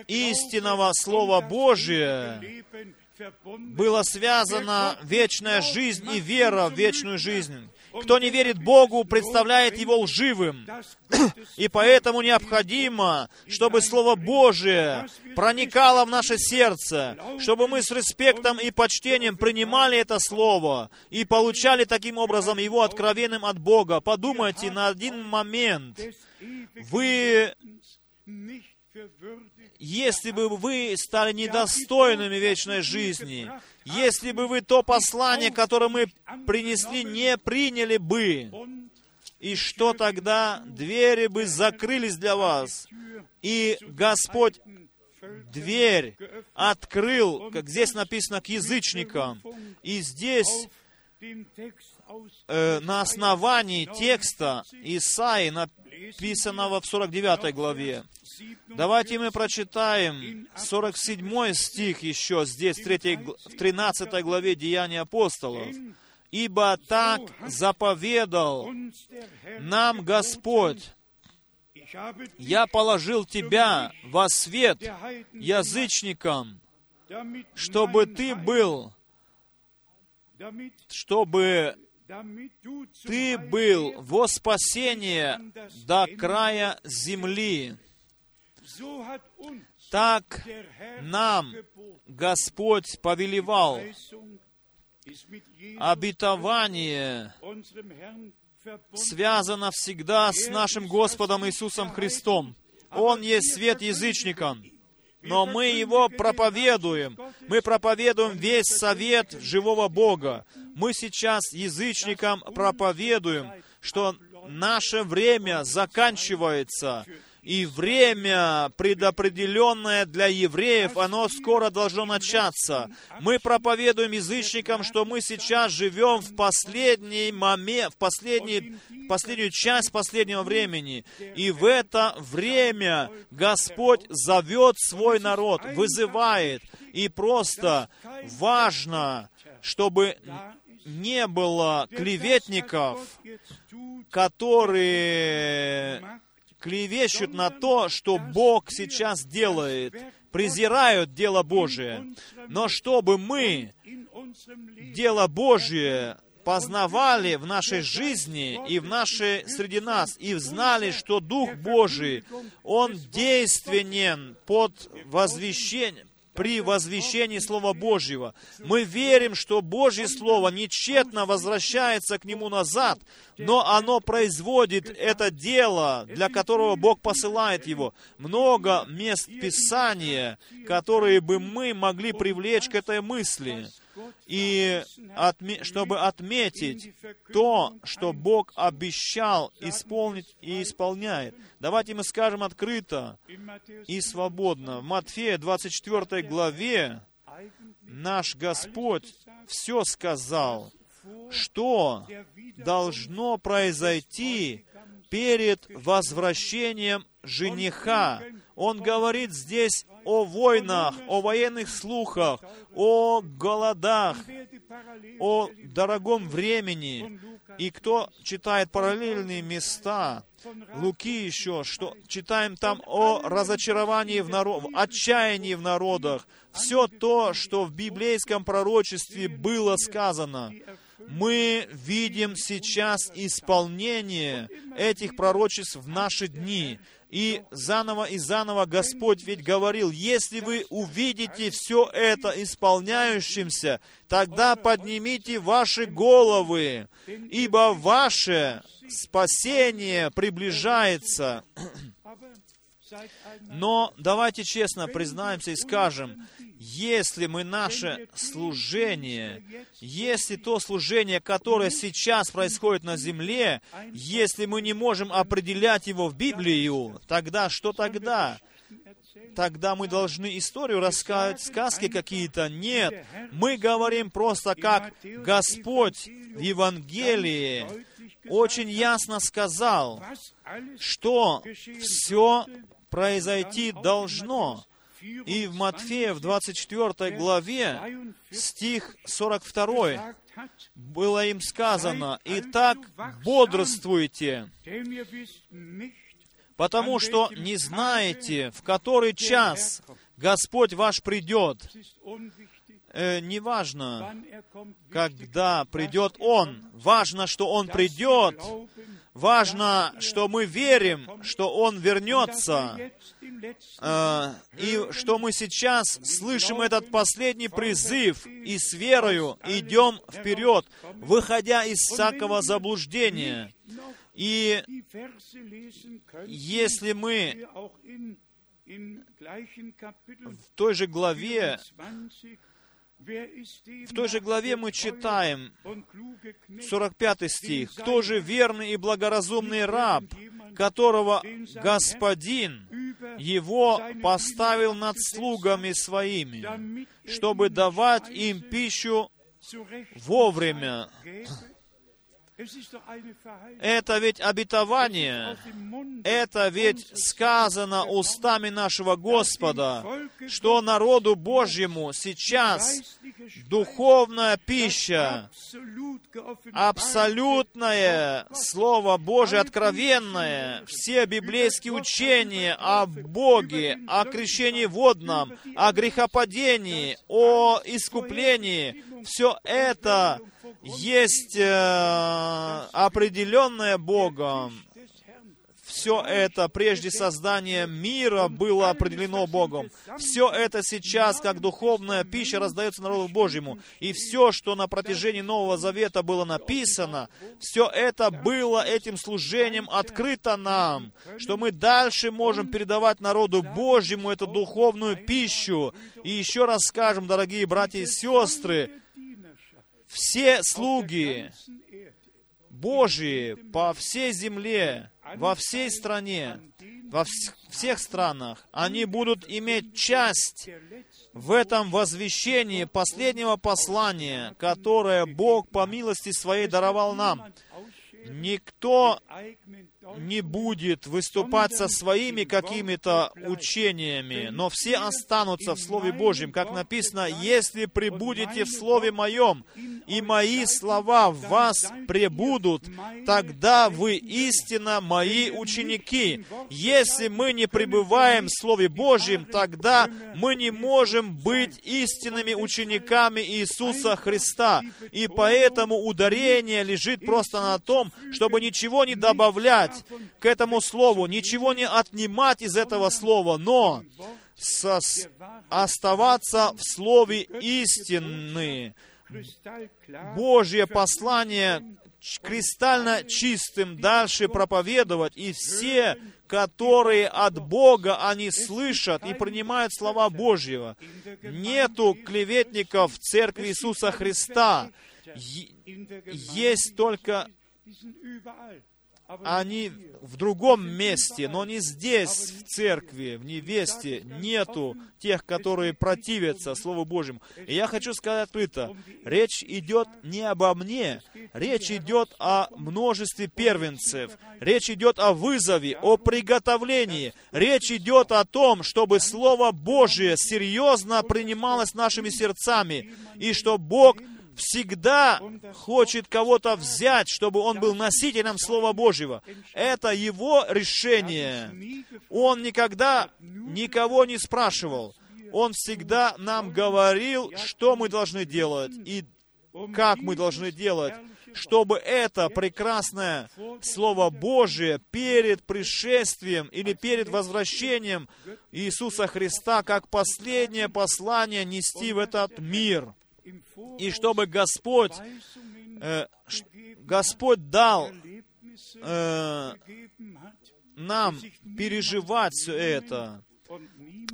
истинного Слова Божия было связано вечная жизнь и вера в вечную жизнь. Кто не верит Богу, представляет Его лживым. И поэтому необходимо, чтобы Слово Божие проникало в наше сердце, чтобы мы с респектом и почтением принимали это Слово и получали таким образом его откровенным от Бога. Подумайте на один момент. Вы если бы вы стали недостойными вечной жизни, если бы вы то послание, которое мы принесли, не приняли бы, и что тогда? Двери бы закрылись для вас, и Господь дверь открыл, как здесь написано, к язычникам. И здесь э, на основании текста Исаи, написанного в 49 главе, Давайте мы прочитаем 47 стих еще здесь, в, 3, в 13 главе Деяния апостолов. «Ибо так заповедал нам Господь, я положил тебя во свет язычникам, чтобы ты был, чтобы ты был во спасение до края земли. Так нам Господь повелевал. Обетование связано всегда с нашим Господом Иисусом Христом. Он есть свет язычникам, но мы его проповедуем. Мы проповедуем весь совет живого Бога. Мы сейчас язычникам проповедуем, что наше время заканчивается, и время, предопределенное для евреев, оно скоро должно начаться. Мы проповедуем язычникам, что мы сейчас живем в последний момент, в последний, последнюю часть последнего времени. И в это время Господь зовет свой народ, вызывает. И просто важно, чтобы не было клеветников, которые клевещут на то, что Бог сейчас делает, презирают дело Божие. Но чтобы мы дело Божие познавали в нашей жизни и в нашей среди нас, и знали, что Дух Божий, Он действенен под возвещением, при возвещении Слова Божьего. Мы верим, что Божье Слово нечетно возвращается к Нему назад, но оно производит это дело, для которого Бог посылает его. Много мест Писания, которые бы мы могли привлечь к этой мысли и отме- чтобы отметить то, что Бог обещал исполнить и исполняет. Давайте мы скажем открыто и свободно. В Матфея 24 главе наш Господь все сказал, что должно произойти перед возвращением жениха. Он говорит здесь о войнах, о военных слухах, о голодах, о дорогом времени. И кто читает параллельные места, Луки еще, что читаем там о разочаровании в народ, отчаянии в народах, все то, что в библейском пророчестве было сказано, мы видим сейчас исполнение этих пророчеств в наши дни. И заново и заново Господь ведь говорил, если вы увидите все это исполняющимся, тогда поднимите ваши головы, ибо ваше спасение приближается. Но давайте честно признаемся и скажем, если мы наше служение, если то служение, которое сейчас происходит на земле, если мы не можем определять его в Библию, тогда что тогда? Тогда мы должны историю рассказать, сказки какие-то. Нет, мы говорим просто как Господь в Евангелии очень ясно сказал, что все произойти должно. И в Матфея, в 24 главе, стих 42, было им сказано, «Итак, бодрствуйте, потому что не знаете, в который час Господь ваш придет». Э, неважно, когда придет Он, важно, что Он придет, важно, что мы верим, что Он вернется, и что мы сейчас слышим этот последний призыв и с верою идем вперед, выходя из всякого заблуждения. И если мы в той же главе в той же главе мы читаем 45 стих. «Кто же верный и благоразумный раб, которого Господин его поставил над слугами своими, чтобы давать им пищу вовремя?» Это ведь обетование, это ведь сказано устами нашего Господа, что народу Божьему сейчас духовная пища, абсолютное Слово Божие откровенное, все библейские учения о Боге, о крещении водном, о грехопадении, о искуплении, все это есть э, определенное Богом. Все это прежде создания мира было определено Богом. Все это сейчас, как духовная пища, раздается народу Божьему. И все, что на протяжении Нового Завета было написано, все это было этим служением открыто нам, что мы дальше можем передавать народу Божьему эту духовную пищу. И еще раз скажем, дорогие братья и сестры, все слуги Божьи по всей земле, во всей стране, во всех странах, они будут иметь часть в этом возвещении последнего послания, которое Бог по милости своей даровал нам. Никто не будет выступать со своими какими-то учениями, но все останутся в Слове Божьем, как написано, «Если прибудете в Слове Моем, и мои слова в вас пребудут, тогда вы истинно мои ученики. Если мы не пребываем в Слове Божьем, тогда мы не можем быть истинными учениками Иисуса Христа. И поэтому ударение лежит просто на том, чтобы ничего не добавлять к этому Слову, ничего не отнимать из этого Слова, но сос- оставаться в Слове истины, Божье послание кристально чистым дальше проповедовать, и все, которые от Бога, они слышат и принимают слова Божьего. Нету клеветников в Церкви Иисуса Христа. Есть только они в другом месте, но не здесь, в церкви, в невесте, нету тех, которые противятся Слову Божьему. И я хочу сказать открыто, речь идет не обо мне, речь идет о множестве первенцев, речь идет о вызове, о приготовлении, речь идет о том, чтобы Слово Божие серьезно принималось нашими сердцами, и что Бог всегда хочет кого-то взять, чтобы он был носителем Слова Божьего. Это его решение. Он никогда никого не спрашивал. Он всегда нам говорил, что мы должны делать и как мы должны делать, чтобы это прекрасное Слово Божие перед пришествием или перед возвращением Иисуса Христа как последнее послание нести в этот мир и чтобы Господь, э, Господь дал э, нам переживать все это.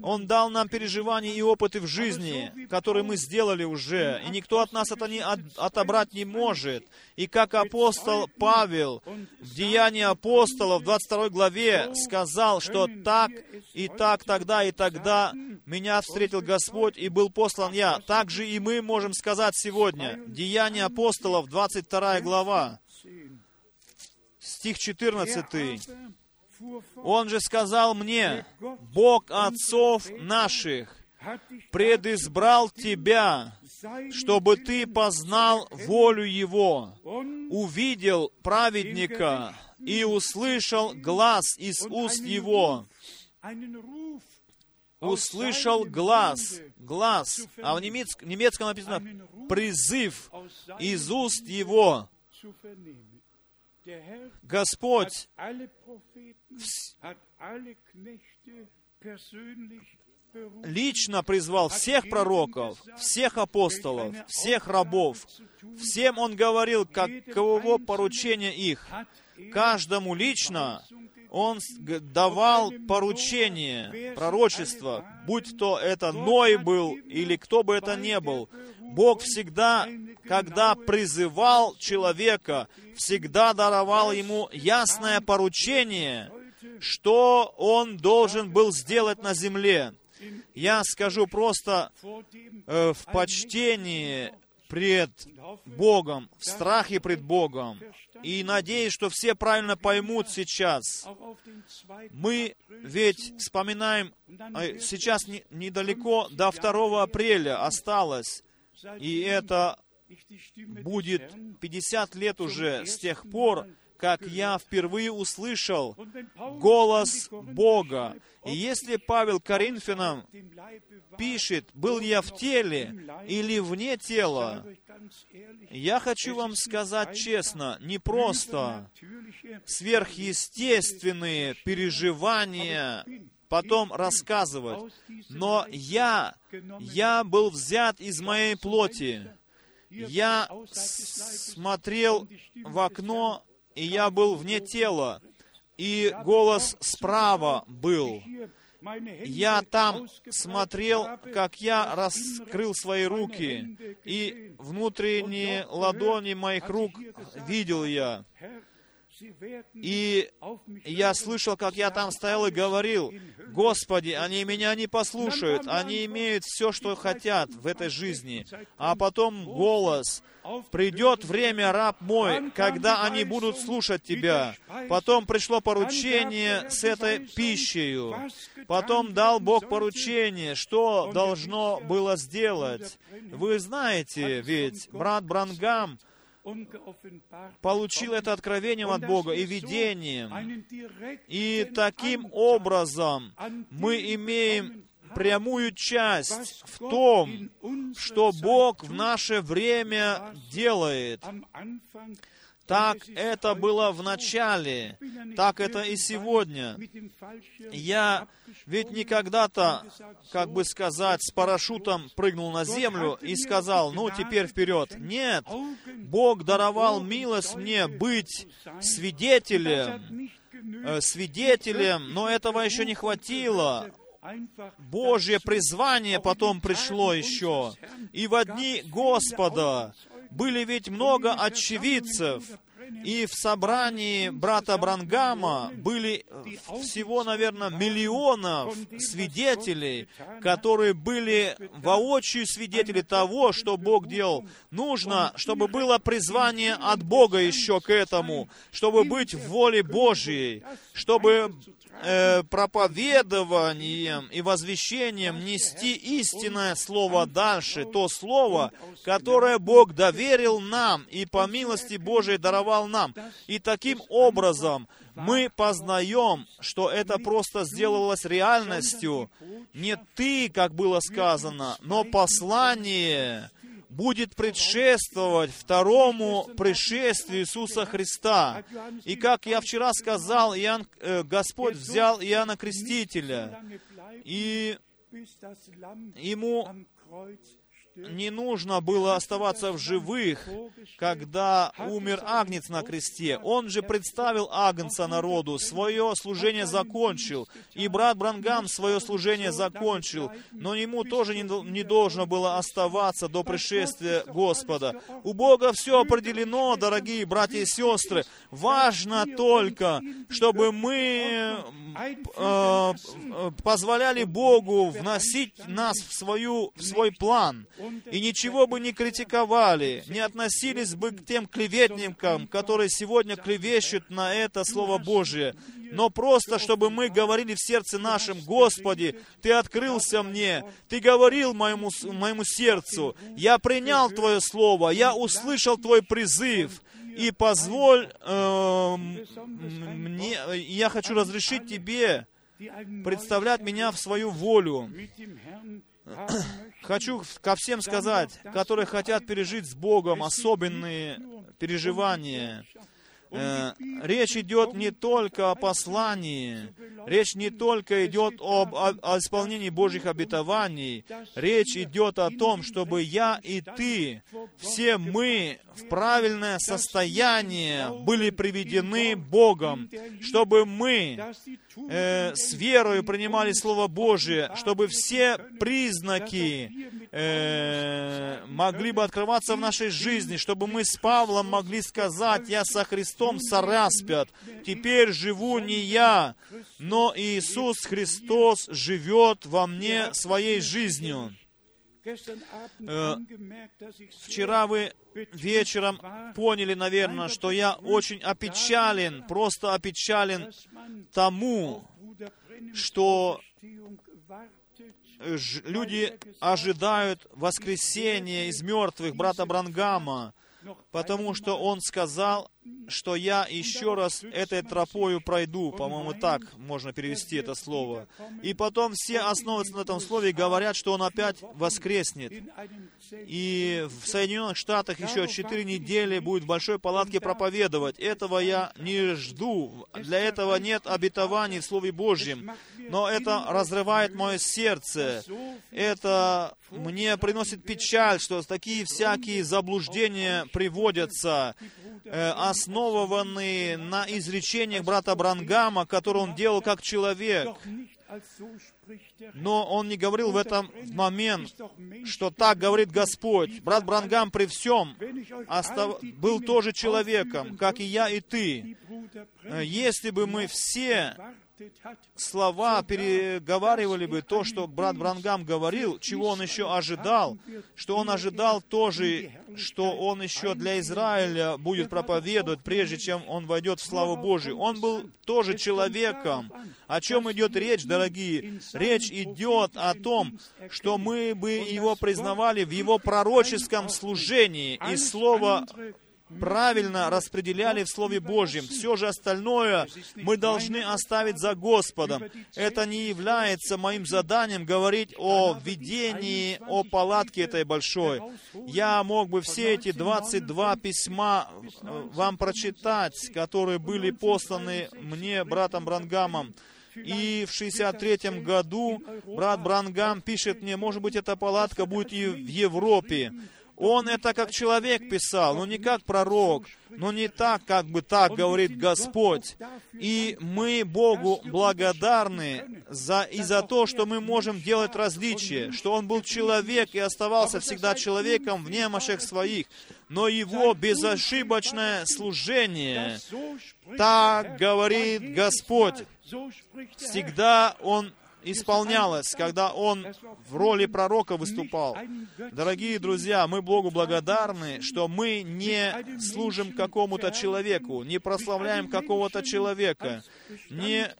Он дал нам переживания и опыты в жизни, которые мы сделали уже, и никто от нас это не от- отобрать не может. И как апостол Павел в Деянии апостолов в 22 главе сказал, что так и так тогда и тогда меня встретил Господь и был послан я. Так же и мы можем сказать сегодня. Деяния апостолов, 22 глава, стих 14. Он же сказал мне, Бог отцов наших предизбрал тебя, чтобы ты познал волю Его, увидел праведника и услышал глаз из уст Его. Услышал глаз, глаз, а в немецк- немецком написано призыв из уст Его. Господь лично призвал всех пророков, всех апостолов, всех рабов. Всем Он говорил, каково поручение их. Каждому лично Он давал поручение, пророчество, будь то это Ной был или кто бы это ни был. Бог всегда, когда призывал человека, всегда даровал ему ясное поручение, что он должен был сделать на земле. Я скажу просто э, в почтении пред Богом, в страхе пред Богом. И надеюсь, что все правильно поймут сейчас. Мы ведь вспоминаем, э, сейчас не- недалеко до 2 апреля осталось, и это будет 50 лет уже с тех пор, как я впервые услышал голос Бога. И если Павел Коринфянам пишет, был я в теле или вне тела, я хочу вам сказать честно, не просто сверхъестественные переживания потом рассказывать, но я, я был взят из моей плоти. Я смотрел в окно, и я был вне тела, и голос справа был. Я там смотрел, как я раскрыл свои руки, и внутренние ладони моих рук видел я. И я слышал, как я там стоял и говорил, Господи, они меня не послушают, они имеют все, что хотят в этой жизни. А потом голос, придет время, раб мой, когда они будут слушать Тебя. Потом пришло поручение с этой пищей. Потом дал Бог поручение, что должно было сделать. Вы знаете, ведь брат Брангам получил это откровением от Бога и видением. И таким образом мы имеем прямую часть в том, что Бог в наше время делает. Так это было в начале, так это и сегодня. Fallschirm Я ведь не когда-то, как бы сказать, с парашютом прыгнул на землю и сказал, ну, теперь вперед. Нет, Бог даровал милость мне быть свидетелем, э, свидетелем, но этого еще не хватило. Божье призвание потом пришло еще. И в дни Господа были ведь много очевидцев. И в собрании брата Брангама были э, всего, наверное, миллионов свидетелей, которые были воочию свидетели того, что Бог делал. Нужно, чтобы было призвание от Бога еще к этому, чтобы быть в воле Божьей, чтобы э, проповедованием и возвещением нести истинное слово дальше, то слово, которое Бог доверил нам и по милости Божией даровал нам. И таким образом мы познаем, что это просто сделалось реальностью. Не ты, как было сказано, но послание будет предшествовать второму пришествию Иисуса Христа. И как я вчера сказал, Иоанн, э, Господь взял Иоанна Крестителя, и ему не нужно было оставаться в живых, когда умер Агнец на кресте. Он же представил Агнца народу, свое служение закончил. И брат Брангам свое служение закончил, но ему тоже не, не должно было оставаться до пришествия Господа. У Бога все определено, дорогие братья и сестры. Важно только, чтобы мы э, э, позволяли Богу вносить нас в, свою, в свой план. И ничего бы не критиковали, не относились бы к тем клеветникам, которые сегодня клевещут на это Слово Божие. Но просто, чтобы мы говорили в сердце нашем, Господи, Ты открылся мне, Ты говорил моему, моему сердцу, я принял Твое Слово, я услышал Твой призыв, и позволь э, мне, я хочу разрешить Тебе представлять меня в свою волю. Хочу ко всем сказать, которые хотят пережить с Богом особенные переживания. Э, речь идет не только о послании, речь не только идет об, о, о исполнении Божьих обетований, речь идет о том, чтобы я и ты, все мы в правильное состояние были приведены Богом, чтобы мы э, с верою принимали Слово Божие, чтобы все признаки э, могли бы открываться в нашей жизни, чтобы мы с Павлом могли сказать, «Я со Христом сораспят, теперь живу не я, но Иисус Христос живет во мне своей жизнью». Э, вчера вы вечером поняли, наверное, что я очень опечален, просто опечален тому, что люди ожидают воскресения из мертвых брата Брангама, потому что он сказал, что я еще раз этой тропою пройду, по-моему, так можно перевести это слово. И потом все основываются на этом слове и говорят, что он опять воскреснет. И в Соединенных Штатах еще четыре недели будет в большой палатке проповедовать. Этого я не жду. Для этого нет обетований в Слове Божьем. Но это разрывает мое сердце. Это мне приносит печаль, что такие всякие заблуждения приводятся основанные на изречениях брата Брангама, которые он делал как человек. Но он не говорил в этом момент, что так говорит Господь. Брат Брангам при всем остав... был тоже человеком, как и я и ты. э, если бы мы все слова переговаривали бы то, что брат Брангам говорил, чего он еще ожидал, что он ожидал тоже, что он еще для Израиля будет проповедовать, прежде чем он войдет в славу Божию. Он был тоже человеком. О чем идет речь, дорогие? Речь идет о том, что мы бы его признавали в его пророческом служении, и слово правильно распределяли в Слове Божьем. Все же остальное мы должны оставить за Господом. Это не является моим заданием говорить о видении, о палатке этой большой. Я мог бы все эти 22 письма э, вам прочитать, которые были посланы мне братом Брангамом. И в 63 году брат Брангам пишет мне, может быть, эта палатка будет и в Европе. Он это как человек писал, но не как пророк, но не так, как бы так говорит Господь. И мы Богу благодарны за, и за то, что мы можем делать различия, что Он был человек и оставался всегда человеком в немощах своих, но Его безошибочное служение, так говорит Господь, всегда Он исполнялось, когда он в роли пророка выступал. Дорогие друзья, мы Богу благодарны, что мы не служим какому-то человеку, не прославляем какого-то человека, не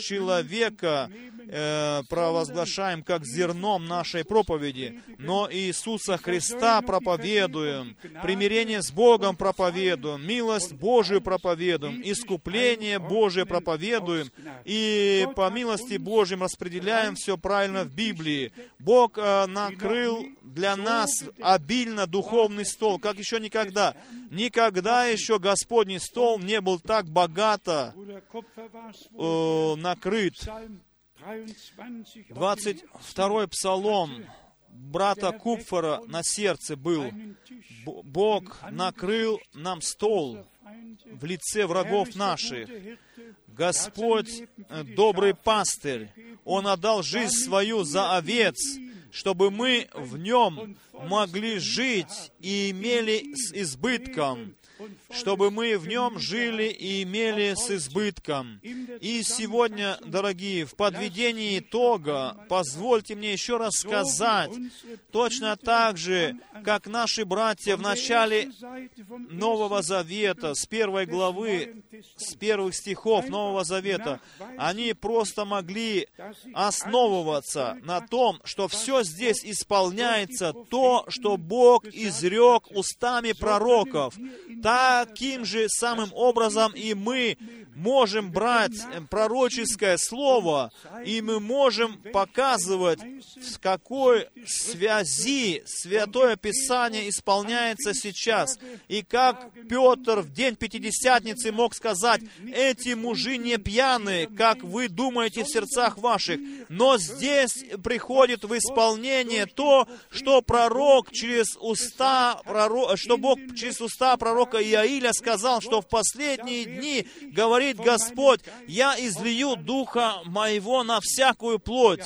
человека э, провозглашаем как зерном нашей проповеди, но Иисуса Христа проповедуем, примирение с Богом проповедуем, милость Божию проповедуем, искупление Божие проповедуем, и по милости Божьим распределяем все правильно в Библии. Бог э, накрыл для нас обильно духовный стол, как еще никогда. Никогда еще Господний стол не был так богато э, накрыт. 22-й псалом брата Купфора на сердце был. Бог накрыл нам стол в лице врагов наших. Господь, э, добрый пастырь, Он отдал жизнь свою за овец, чтобы мы в нем могли жить и имели с избытком чтобы мы в нем жили и имели с избытком. И сегодня, дорогие, в подведении итога, позвольте мне еще раз сказать, точно так же, как наши братья в начале Нового Завета, с первой главы, с первых стихов Нового Завета, они просто могли основываться на том, что все здесь исполняется то, что Бог изрек устами пророков. Таким же самым образом и мы можем брать пророческое слово, и мы можем показывать, с какой связи Святое Писание исполняется сейчас. И как Петр в день Пятидесятницы мог сказать, эти мужи не пьяные, как вы думаете в сердцах ваших, но здесь приходит в исполнение то, что пророк через уста, пророк, что Бог через уста пророка Иаиля сказал, что в последние дни, говорит Господь, я излию Духа Моего на всякую плоть.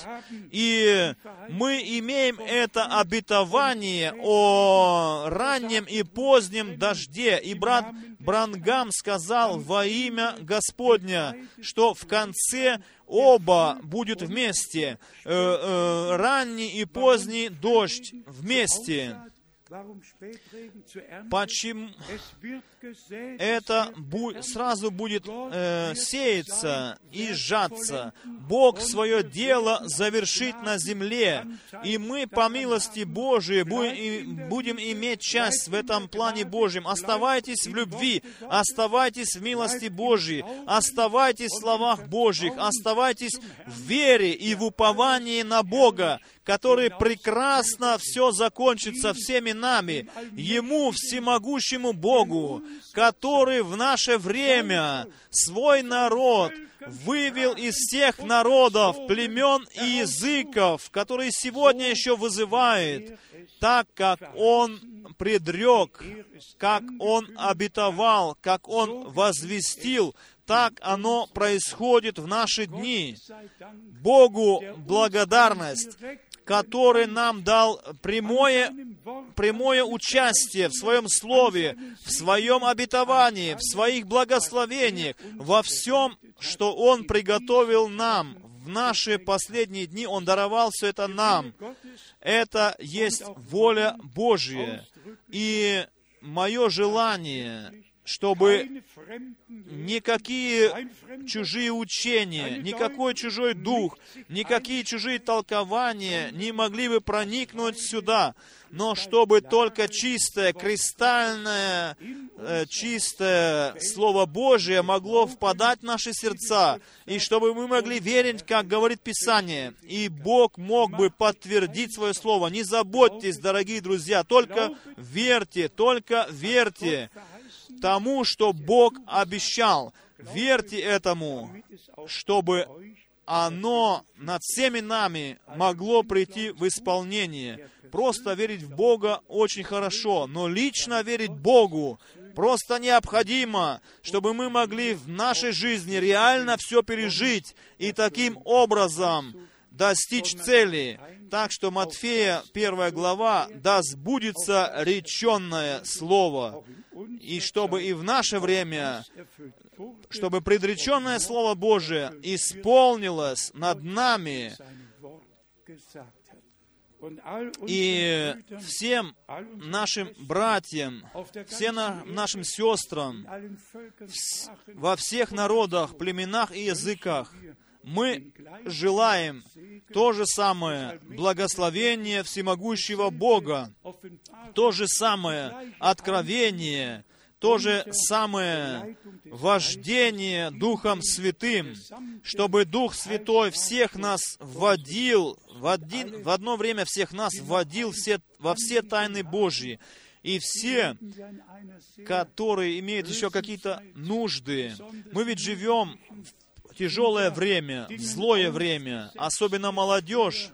И мы имеем это обетование о раннем и позднем дожде. И брат Брангам сказал во имя Господня, что в конце оба будет вместе. Э, э, ранний и поздний дождь вместе. Почему это бу- сразу будет э, сеяться и сжаться? Бог свое дело завершит на земле, и мы по милости Божией будем, будем иметь часть в этом плане Божьем. Оставайтесь в любви, оставайтесь в милости Божьей, оставайтесь в словах Божьих, оставайтесь в вере и в уповании на Бога, который прекрасно все закончится всеми нами, Ему, всемогущему Богу, который в наше время свой народ вывел из всех народов, племен и языков, которые сегодня еще вызывает, так как Он предрек, как Он обетовал, как Он возвестил, так оно происходит в наши дни. Богу благодарность, который нам дал прямое, прямое участие в Своем Слове, в Своем обетовании, в Своих благословениях, во всем, что Он приготовил нам в наши последние дни. Он даровал все это нам. Это есть воля Божья. И мое желание, чтобы никакие чужие учения, никакой чужой дух, никакие чужие толкования не могли бы проникнуть сюда, но чтобы только чистое, кристальное, э, чистое Слово Божие могло впадать в наши сердца, и чтобы мы могли верить, как говорит Писание, и Бог мог бы подтвердить свое Слово. Не заботьтесь, дорогие друзья, только верьте, только верьте тому, что Бог обещал. Верьте этому, чтобы оно над всеми нами могло прийти в исполнение. Просто верить в Бога очень хорошо, но лично верить Богу просто необходимо, чтобы мы могли в нашей жизни реально все пережить и таким образом достичь цели. Так что Матфея, первая глава, да сбудется реченное слово. И чтобы и в наше время, чтобы предреченное Слово Божие исполнилось над нами, и всем нашим братьям, всем нашим сестрам во всех народах, племенах и языках, мы желаем то же самое благословение всемогущего Бога, то же самое откровение, то же самое вождение Духом Святым, чтобы Дух Святой всех нас вводил, в, один, в одно время всех нас вводил все, во все тайны Божьи. И все, которые имеют еще какие-то нужды, мы ведь живем в тяжелое время, злое время, особенно молодежь,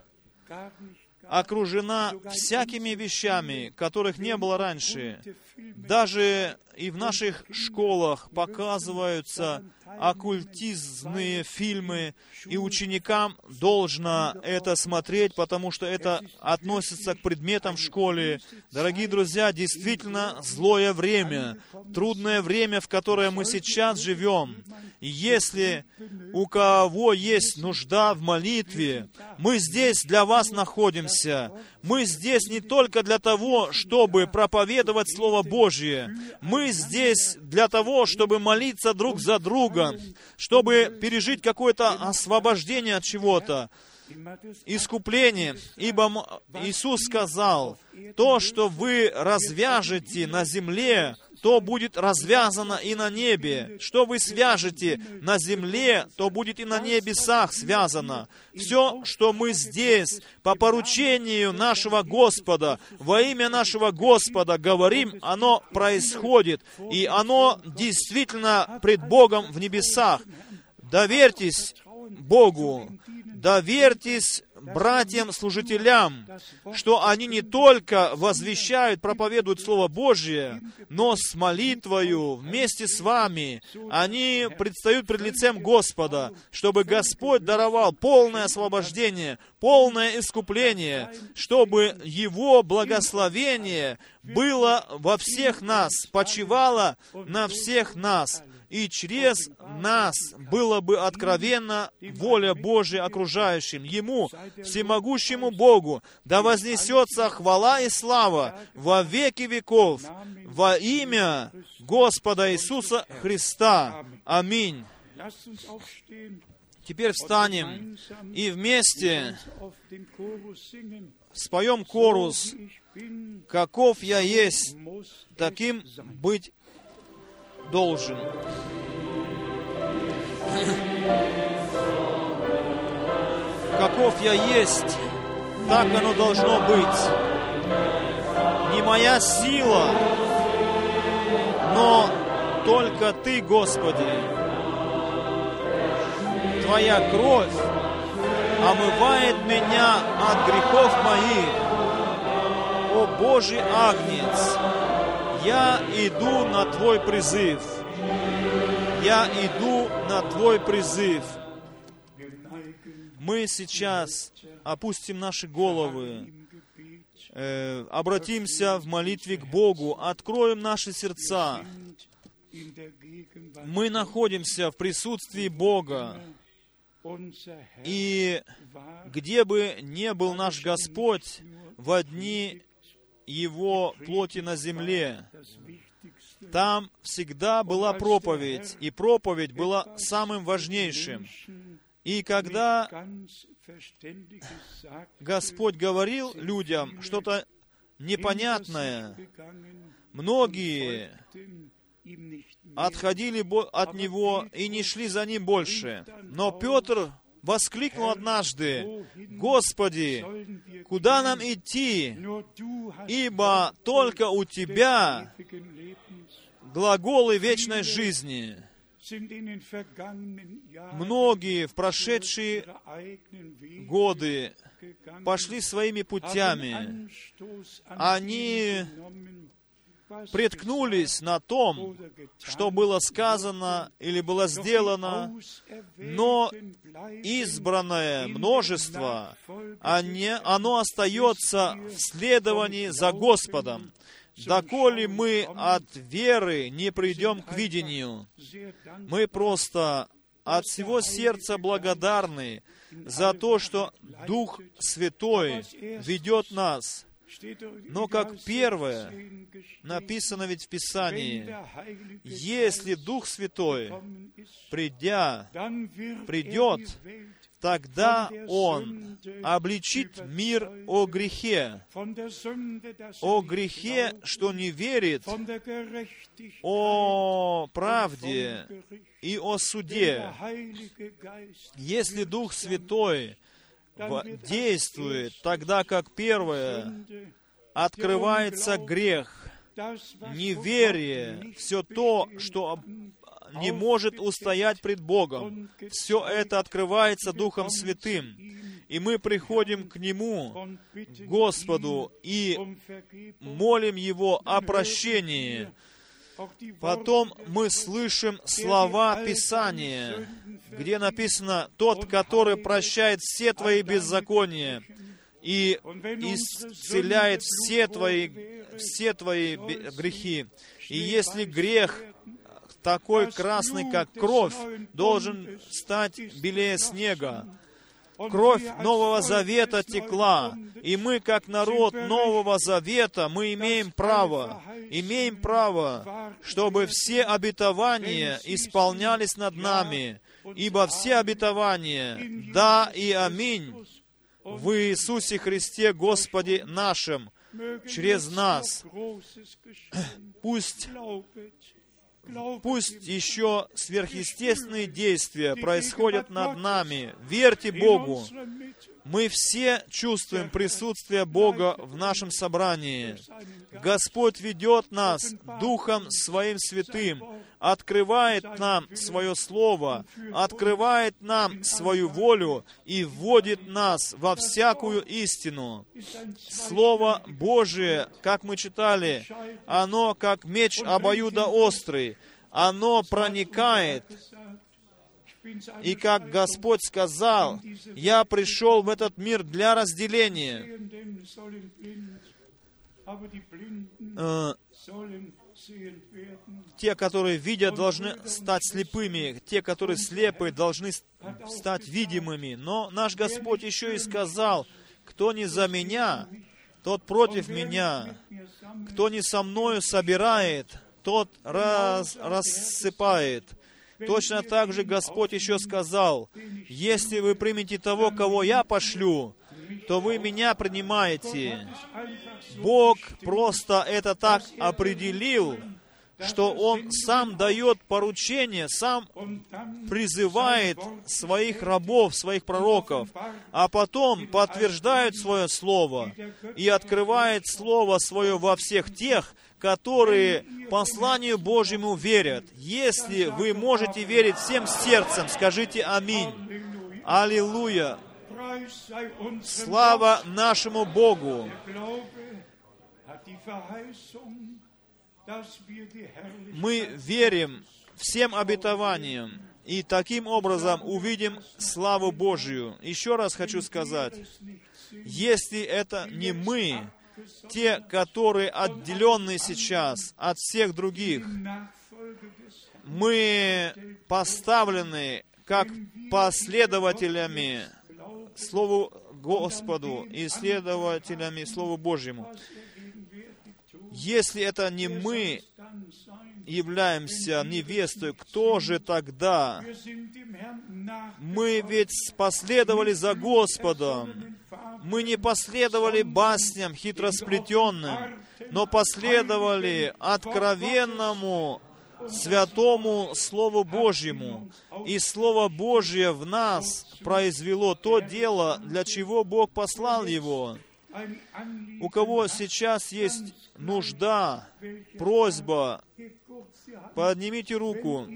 окружена всякими вещами, которых не было раньше. Даже и в наших школах показываются оккультизмные фильмы, и ученикам должно это смотреть, потому что это относится к предметам в школе. Дорогие друзья, действительно злое время, трудное время, в которое мы сейчас живем. И если у кого есть нужда в молитве, мы здесь для вас находимся. Мы здесь не только для того, чтобы проповедовать Слово Божье. Мы здесь для того, чтобы молиться друг за друга, чтобы пережить какое-то освобождение от чего-то искупление, ибо Иисус сказал, то, что вы развяжете на земле, то будет развязано и на небе. Что вы свяжете на земле, то будет и на небесах связано. Все, что мы здесь по поручению нашего Господа, во имя нашего Господа говорим, оно происходит, и оно действительно пред Богом в небесах. Доверьтесь Богу, доверьтесь братьям-служителям, что они не только возвещают, проповедуют Слово Божье, но с молитвою вместе с вами. Они предстают пред лицем Господа, чтобы Господь даровал полное освобождение, полное искупление, чтобы Его благословение было во всех нас, почивало на всех нас, и через нас было бы откровенно воля Божия окружающим. Ему, всемогущему Богу, да вознесется хвала и слава во веки веков во имя Господа Иисуса Христа. Аминь. Теперь встанем и вместе споем корус «Каков я есть, таким быть должен. Каков я есть, так оно должно быть. Не моя сила, но только Ты, Господи. Твоя кровь омывает меня от грехов моих. О Божий Агнец, я иду на Твой призыв. я иду на Твой призыв. Мы сейчас опустим наши головы, э, обратимся в молитве к Богу, откроем наши сердца. Мы находимся в присутствии Бога, и где бы ни был наш Господь в дни Его плоти на земле, там всегда была проповедь, и проповедь была самым важнейшим. И когда Господь говорил людям что-то непонятное, многие отходили от Него и не шли за Ним больше. Но Петр воскликнул однажды, «Господи, куда нам идти? Ибо только у Тебя глаголы вечной жизни». Многие в прошедшие годы пошли своими путями, Они приткнулись на том, что было сказано или было сделано, но избранное множество, они- оно остается в следовании за Господом, доколе мы от веры не придем к видению. Мы просто от всего сердца благодарны за то, что Дух Святой ведет нас. Но как первое, Написано ведь в Писании, если Дух Святой, придя, придет, тогда Он обличит мир о грехе, о грехе, что не верит, о правде и о суде. Если Дух Святой действует, тогда как первое, открывается грех, неверие, все то, что не может устоять пред Богом. Все это открывается Духом Святым. И мы приходим к Нему, Господу, и молим Его о прощении. Потом мы слышим слова Писания, где написано «Тот, который прощает все твои беззакония и исцеляет все твои, все твои грехи». И если грех такой красный, как кровь, должен стать белее снега, Кровь Нового Завета текла, и мы, как народ Нового Завета, мы имеем право, имеем право, чтобы все обетования исполнялись над нами, ибо все обетования, да и аминь, в Иисусе Христе Господе нашим, через нас. Пусть Пусть еще сверхъестественные действия происходят над нами. Верьте Богу. Мы все чувствуем присутствие Бога в нашем собрании. Господь ведет нас Духом Своим Святым, открывает нам Свое Слово, открывает нам Свою волю и вводит нас во всякую истину. Слово Божие, как мы читали, оно как меч обоюдоострый, оно проникает, и как Господь сказал, «Я пришел в этот мир для разделения». Э, Те, которые видят, должны стать слепыми. Те, которые слепы, должны стать видимыми. Но наш Господь еще и сказал, «Кто не за меня, тот против меня. Кто не со мною собирает, тот раз, рассыпает». Точно так же Господь еще сказал, «Если вы примете того, кого я пошлю, то вы меня принимаете». Бог просто это так определил, что Он сам дает поручение, сам призывает своих рабов, своих пророков, а потом подтверждает свое слово и открывает слово свое во всех тех, которые посланию Божьему верят. Если вы можете верить всем сердцем, скажите «Аминь». Аллилуйя! Слава нашему Богу! Мы верим всем обетованиям. И таким образом увидим славу Божию. Еще раз хочу сказать, если это не мы, те, которые отделены сейчас от всех других, мы поставлены как последователями Слову Господу и следователями Слову Божьему. Если это не мы являемся невестой, кто же тогда? Мы ведь последовали за Господом. Мы не последовали басням хитросплетенным, но последовали откровенному святому Слову Божьему. И Слово Божье в нас произвело то дело, для чего Бог послал его. У кого сейчас есть нужда, просьба, поднимите руку.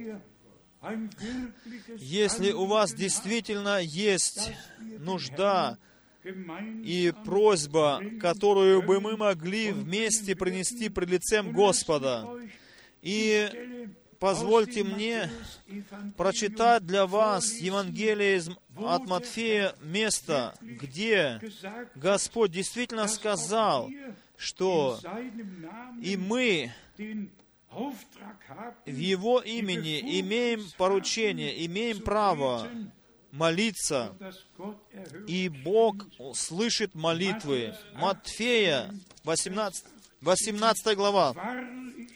Если у вас действительно есть нужда и просьба, которую бы мы могли вместе принести пред лицем Господа, и позвольте мне прочитать для вас Евангелие от Матфея место, где Господь действительно сказал, что и мы в Его имени имеем поручение, имеем право молиться, и Бог слышит молитвы. Матфея, 18, 18 глава,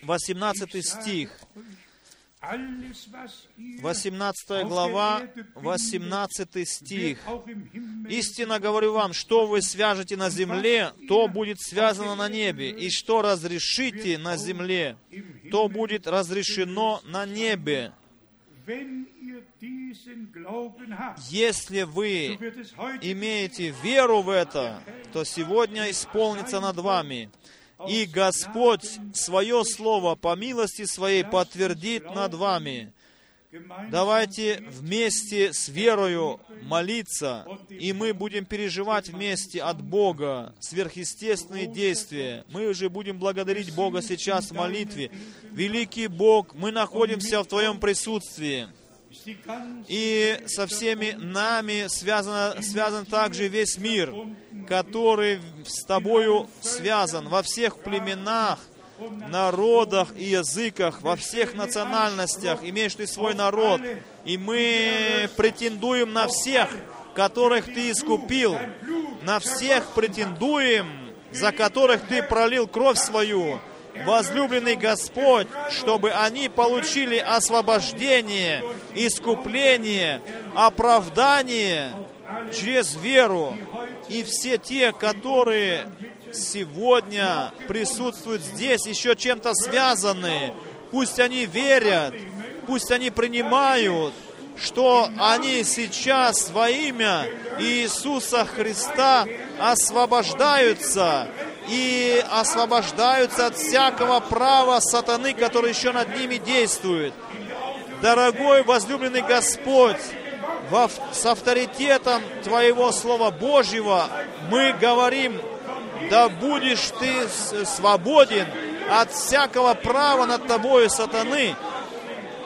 18 стих. 18 глава, 18 стих. «Истинно говорю вам, что вы свяжете на земле, то будет связано на небе, и что разрешите на земле, то будет разрешено на небе». Если вы имеете веру в это, то сегодня исполнится над вами. И Господь свое слово по милости своей подтвердит над вами. Давайте вместе с верою молиться, и мы будем переживать вместе от Бога сверхъестественные действия. Мы уже будем благодарить Бога сейчас в молитве. Великий Бог, мы находимся в Твоем присутствии. И со всеми нами связан, связан также весь мир, который с Тобою связан во всех племенах, народах и языках, во всех национальностях. Имеешь Ты свой народ. И мы претендуем на всех, которых Ты искупил. На всех претендуем, за которых Ты пролил кровь свою возлюбленный Господь, чтобы они получили освобождение, искупление, оправдание через веру. И все те, которые сегодня присутствуют здесь, еще чем-то связаны, пусть они верят, пусть они принимают, что они сейчас во имя Иисуса Христа освобождаются и освобождаются от всякого права сатаны, который еще над ними действует. Дорогой возлюбленный Господь, во, с авторитетом Твоего Слова Божьего мы говорим, да будешь Ты свободен от всякого права над Тобою сатаны,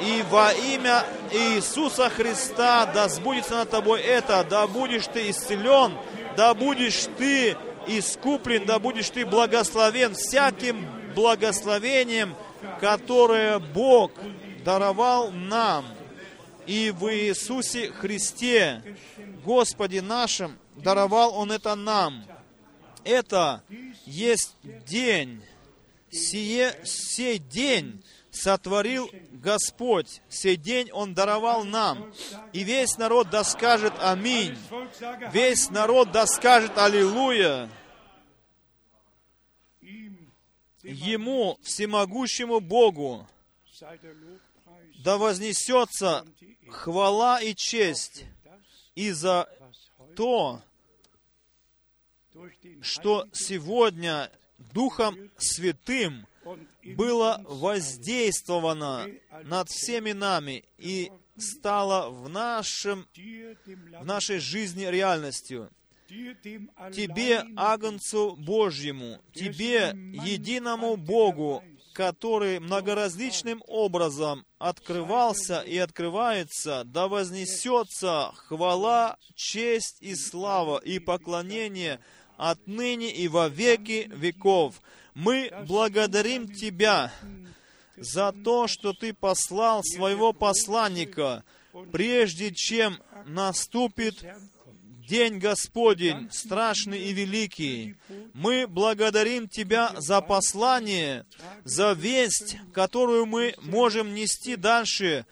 и во имя Иисуса Христа да сбудется над тобой это, да будешь ты исцелен, да будешь ты искуплен, да будешь ты благословен всяким благословением, которое Бог даровал нам. И в Иисусе Христе, Господе нашим, даровал Он это нам. Это есть день, сие, сей день сотворил Господь. Сей день Он даровал нам. И весь народ да скажет Аминь. Весь народ да скажет Аллилуйя. Ему, всемогущему Богу, да вознесется хвала и честь и за то, что сегодня Духом Святым было воздействовано над всеми нами и стало в, нашем, в нашей жизни реальностью. Тебе, Агнцу Божьему, Тебе, единому Богу, который многоразличным образом открывался и открывается, да вознесется хвала, честь и слава и поклонение отныне и во веки веков. Мы благодарим Тебя за то, что Ты послал своего посланника, прежде чем наступит день Господень, страшный и великий. Мы благодарим Тебя за послание, за весть, которую мы можем нести дальше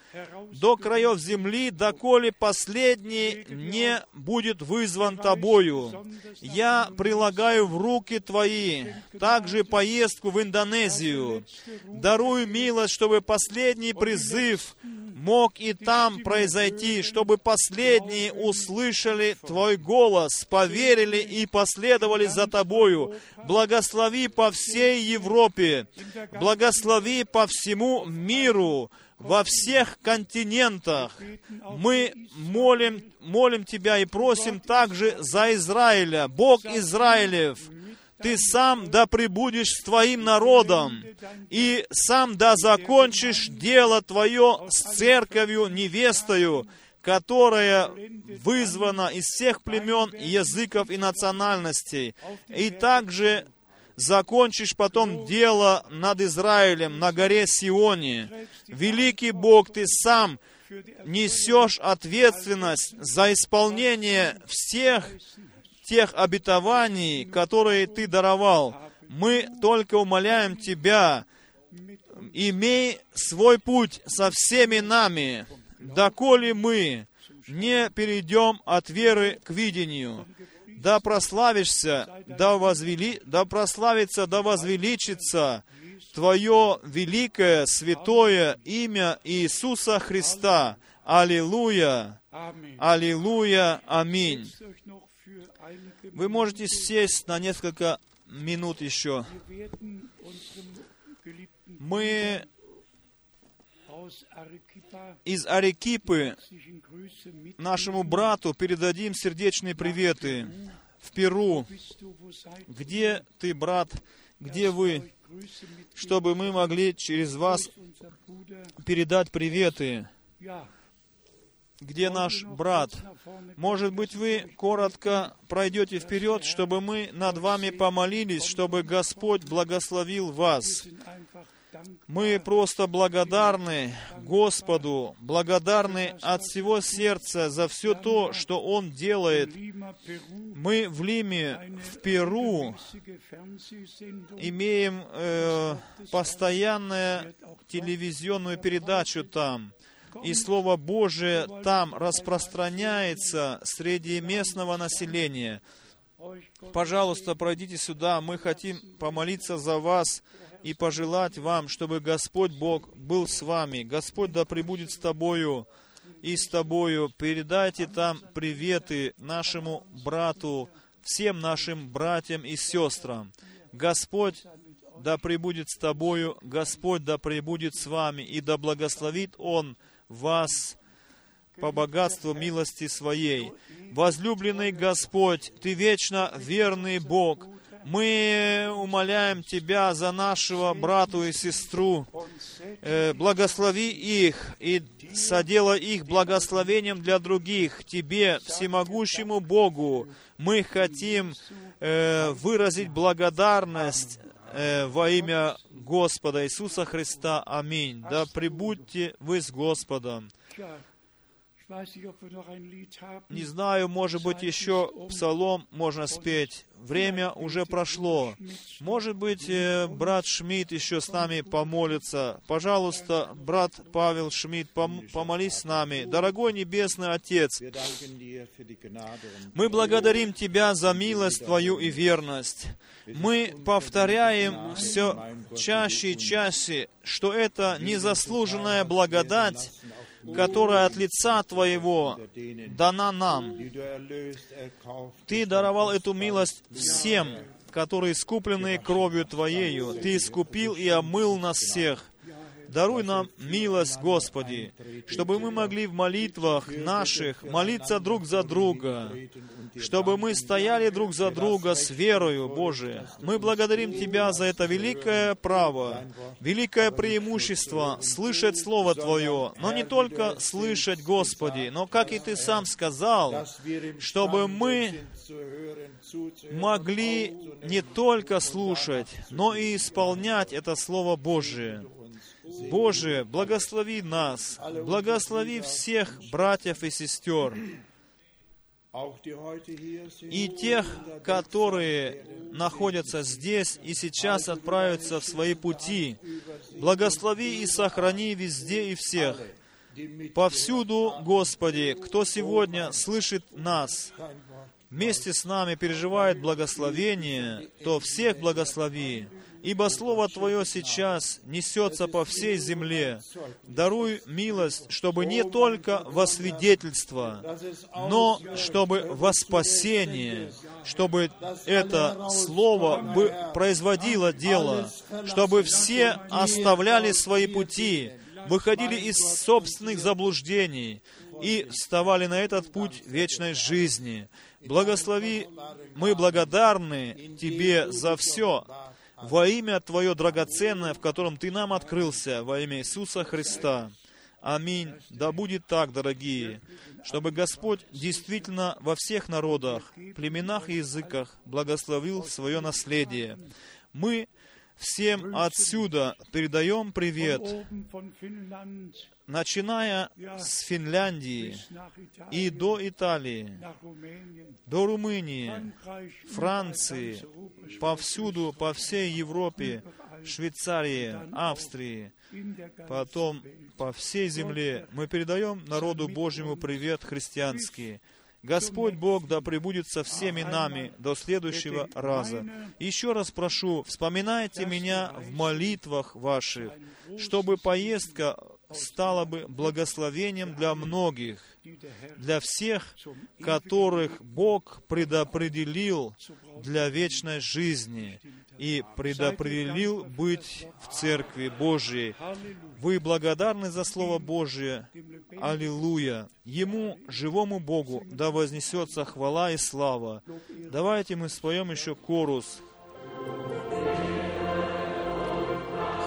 до краев земли, доколе последний не будет вызван Тобою. Я прилагаю в руки Твои также поездку в Индонезию. Даруй милость, чтобы последний призыв мог и там произойти, чтобы последние услышали Твой голос, поверили и последовали за Тобою. Благослови по всей Европе, благослови по всему миру, во всех континентах. Мы молим, молим Тебя и просим также за Израиля, Бог Израилев, ты сам да пребудешь с твоим народом, и сам да закончишь дело твое с церковью невестою, которая вызвана из всех племен, языков и национальностей. И также закончишь потом дело над Израилем на горе Сионе. Великий Бог, Ты сам несешь ответственность за исполнение всех тех обетований, которые Ты даровал. Мы только умоляем Тебя, имей свой путь со всеми нами, доколе мы не перейдем от веры к видению. Да прославишься, да, возвели, да прославится, да возвеличится Твое великое, святое имя Иисуса Христа. Аллилуйя! Аллилуйя! Аминь! Вы можете сесть на несколько минут еще. Мы из Арекипы нашему брату передадим сердечные приветы в Перу. Где ты, брат? Где вы? Чтобы мы могли через вас передать приветы где наш брат? Может быть, вы коротко пройдете вперед, чтобы мы над вами помолились, чтобы Господь благословил вас. Мы просто благодарны Господу, благодарны от всего сердца за все то, что Он делает. Мы в Лиме, в Перу, имеем э, постоянную телевизионную передачу там и Слово Божие там распространяется среди местного населения. Пожалуйста, пройдите сюда, мы хотим помолиться за вас и пожелать вам, чтобы Господь Бог был с вами. Господь да пребудет с тобою и с тобою. Передайте там приветы нашему брату, всем нашим братьям и сестрам. Господь да пребудет с тобою, Господь да пребудет с вами, и да благословит Он вас по богатству милости Своей. Возлюбленный Господь, Ты вечно верный Бог. Мы умоляем Тебя за нашего брату и сестру. Э, благослови их и соделай их благословением для других. Тебе, всемогущему Богу, мы хотим э, выразить благодарность э, во имя Господа Иисуса Христа. Аминь. Да пребудьте вы с Господом. Не знаю, может быть, еще псалом можно спеть. Время уже прошло. Может быть, э, брат Шмидт еще с нами помолится. Пожалуйста, брат Павел Шмидт, пом- помолись с нами. Дорогой Небесный Отец, мы благодарим Тебя за милость Твою и верность. Мы повторяем все чаще и чаще, что это незаслуженная благодать, которая от лица Твоего дана нам. Ты даровал эту милость всем, которые искуплены кровью Твоею. Ты искупил и омыл нас всех. Даруй нам милость, Господи, чтобы мы могли в молитвах наших молиться друг за друга, чтобы мы стояли друг за друга с верою, Боже. Мы благодарим Тебя за это великое право, великое преимущество слышать Слово Твое, но не только слышать, Господи, но, как и Ты сам сказал, чтобы мы могли не только слушать, но и исполнять это Слово Божие. Боже, благослови нас, благослови всех братьев и сестер, и тех, которые находятся здесь и сейчас отправятся в свои пути. Благослови и сохрани везде и всех. Повсюду, Господи, кто сегодня слышит нас, вместе с нами переживает благословение, то всех благослови, ибо Слово Твое сейчас несется по всей земле. Даруй милость, чтобы не только во свидетельство, но чтобы во спасение, чтобы это Слово бы производило дело, чтобы все оставляли свои пути, выходили из собственных заблуждений и вставали на этот путь вечной жизни. Благослови, мы благодарны Тебе за все, во имя Твое драгоценное, в котором Ты нам открылся, во имя Иисуса Христа. Аминь. Да будет так, дорогие, чтобы Господь действительно во всех народах, племенах и языках благословил свое наследие. Мы всем отсюда передаем привет, начиная с Финляндии и до Италии, до Румынии, Франции, повсюду, по всей Европе, Швейцарии, Австрии, потом по всей земле. Мы передаем народу Божьему привет христианский. Господь Бог да пребудет со всеми нами до следующего раза. Еще раз прошу, вспоминайте меня в молитвах ваших, чтобы поездка стала бы благословением для многих, для всех, которых Бог предопределил для вечной жизни и предопределил быть в Церкви Божией. Вы благодарны за Слово Божие? Аллилуйя! Ему, живому Богу, да вознесется хвала и слава. Давайте мы споем еще корус.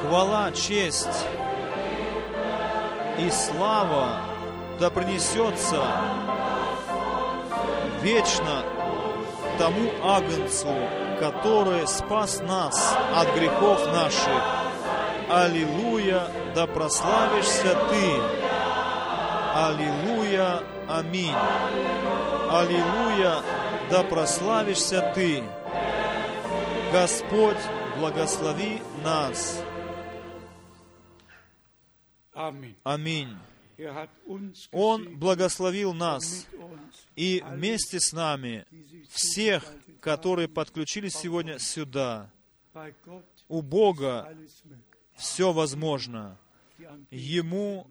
Хвала, честь и слава да принесется вечно тому Агнцу, который спас нас от грехов наших. Аллилуйя, да прославишься Ты. Аллилуйя, аминь. Аллилуйя, да прославишься Ты. Господь, благослови нас. Аминь. Он благословил нас и вместе с нами всех, которые подключились сегодня сюда. У Бога все возможно. Ему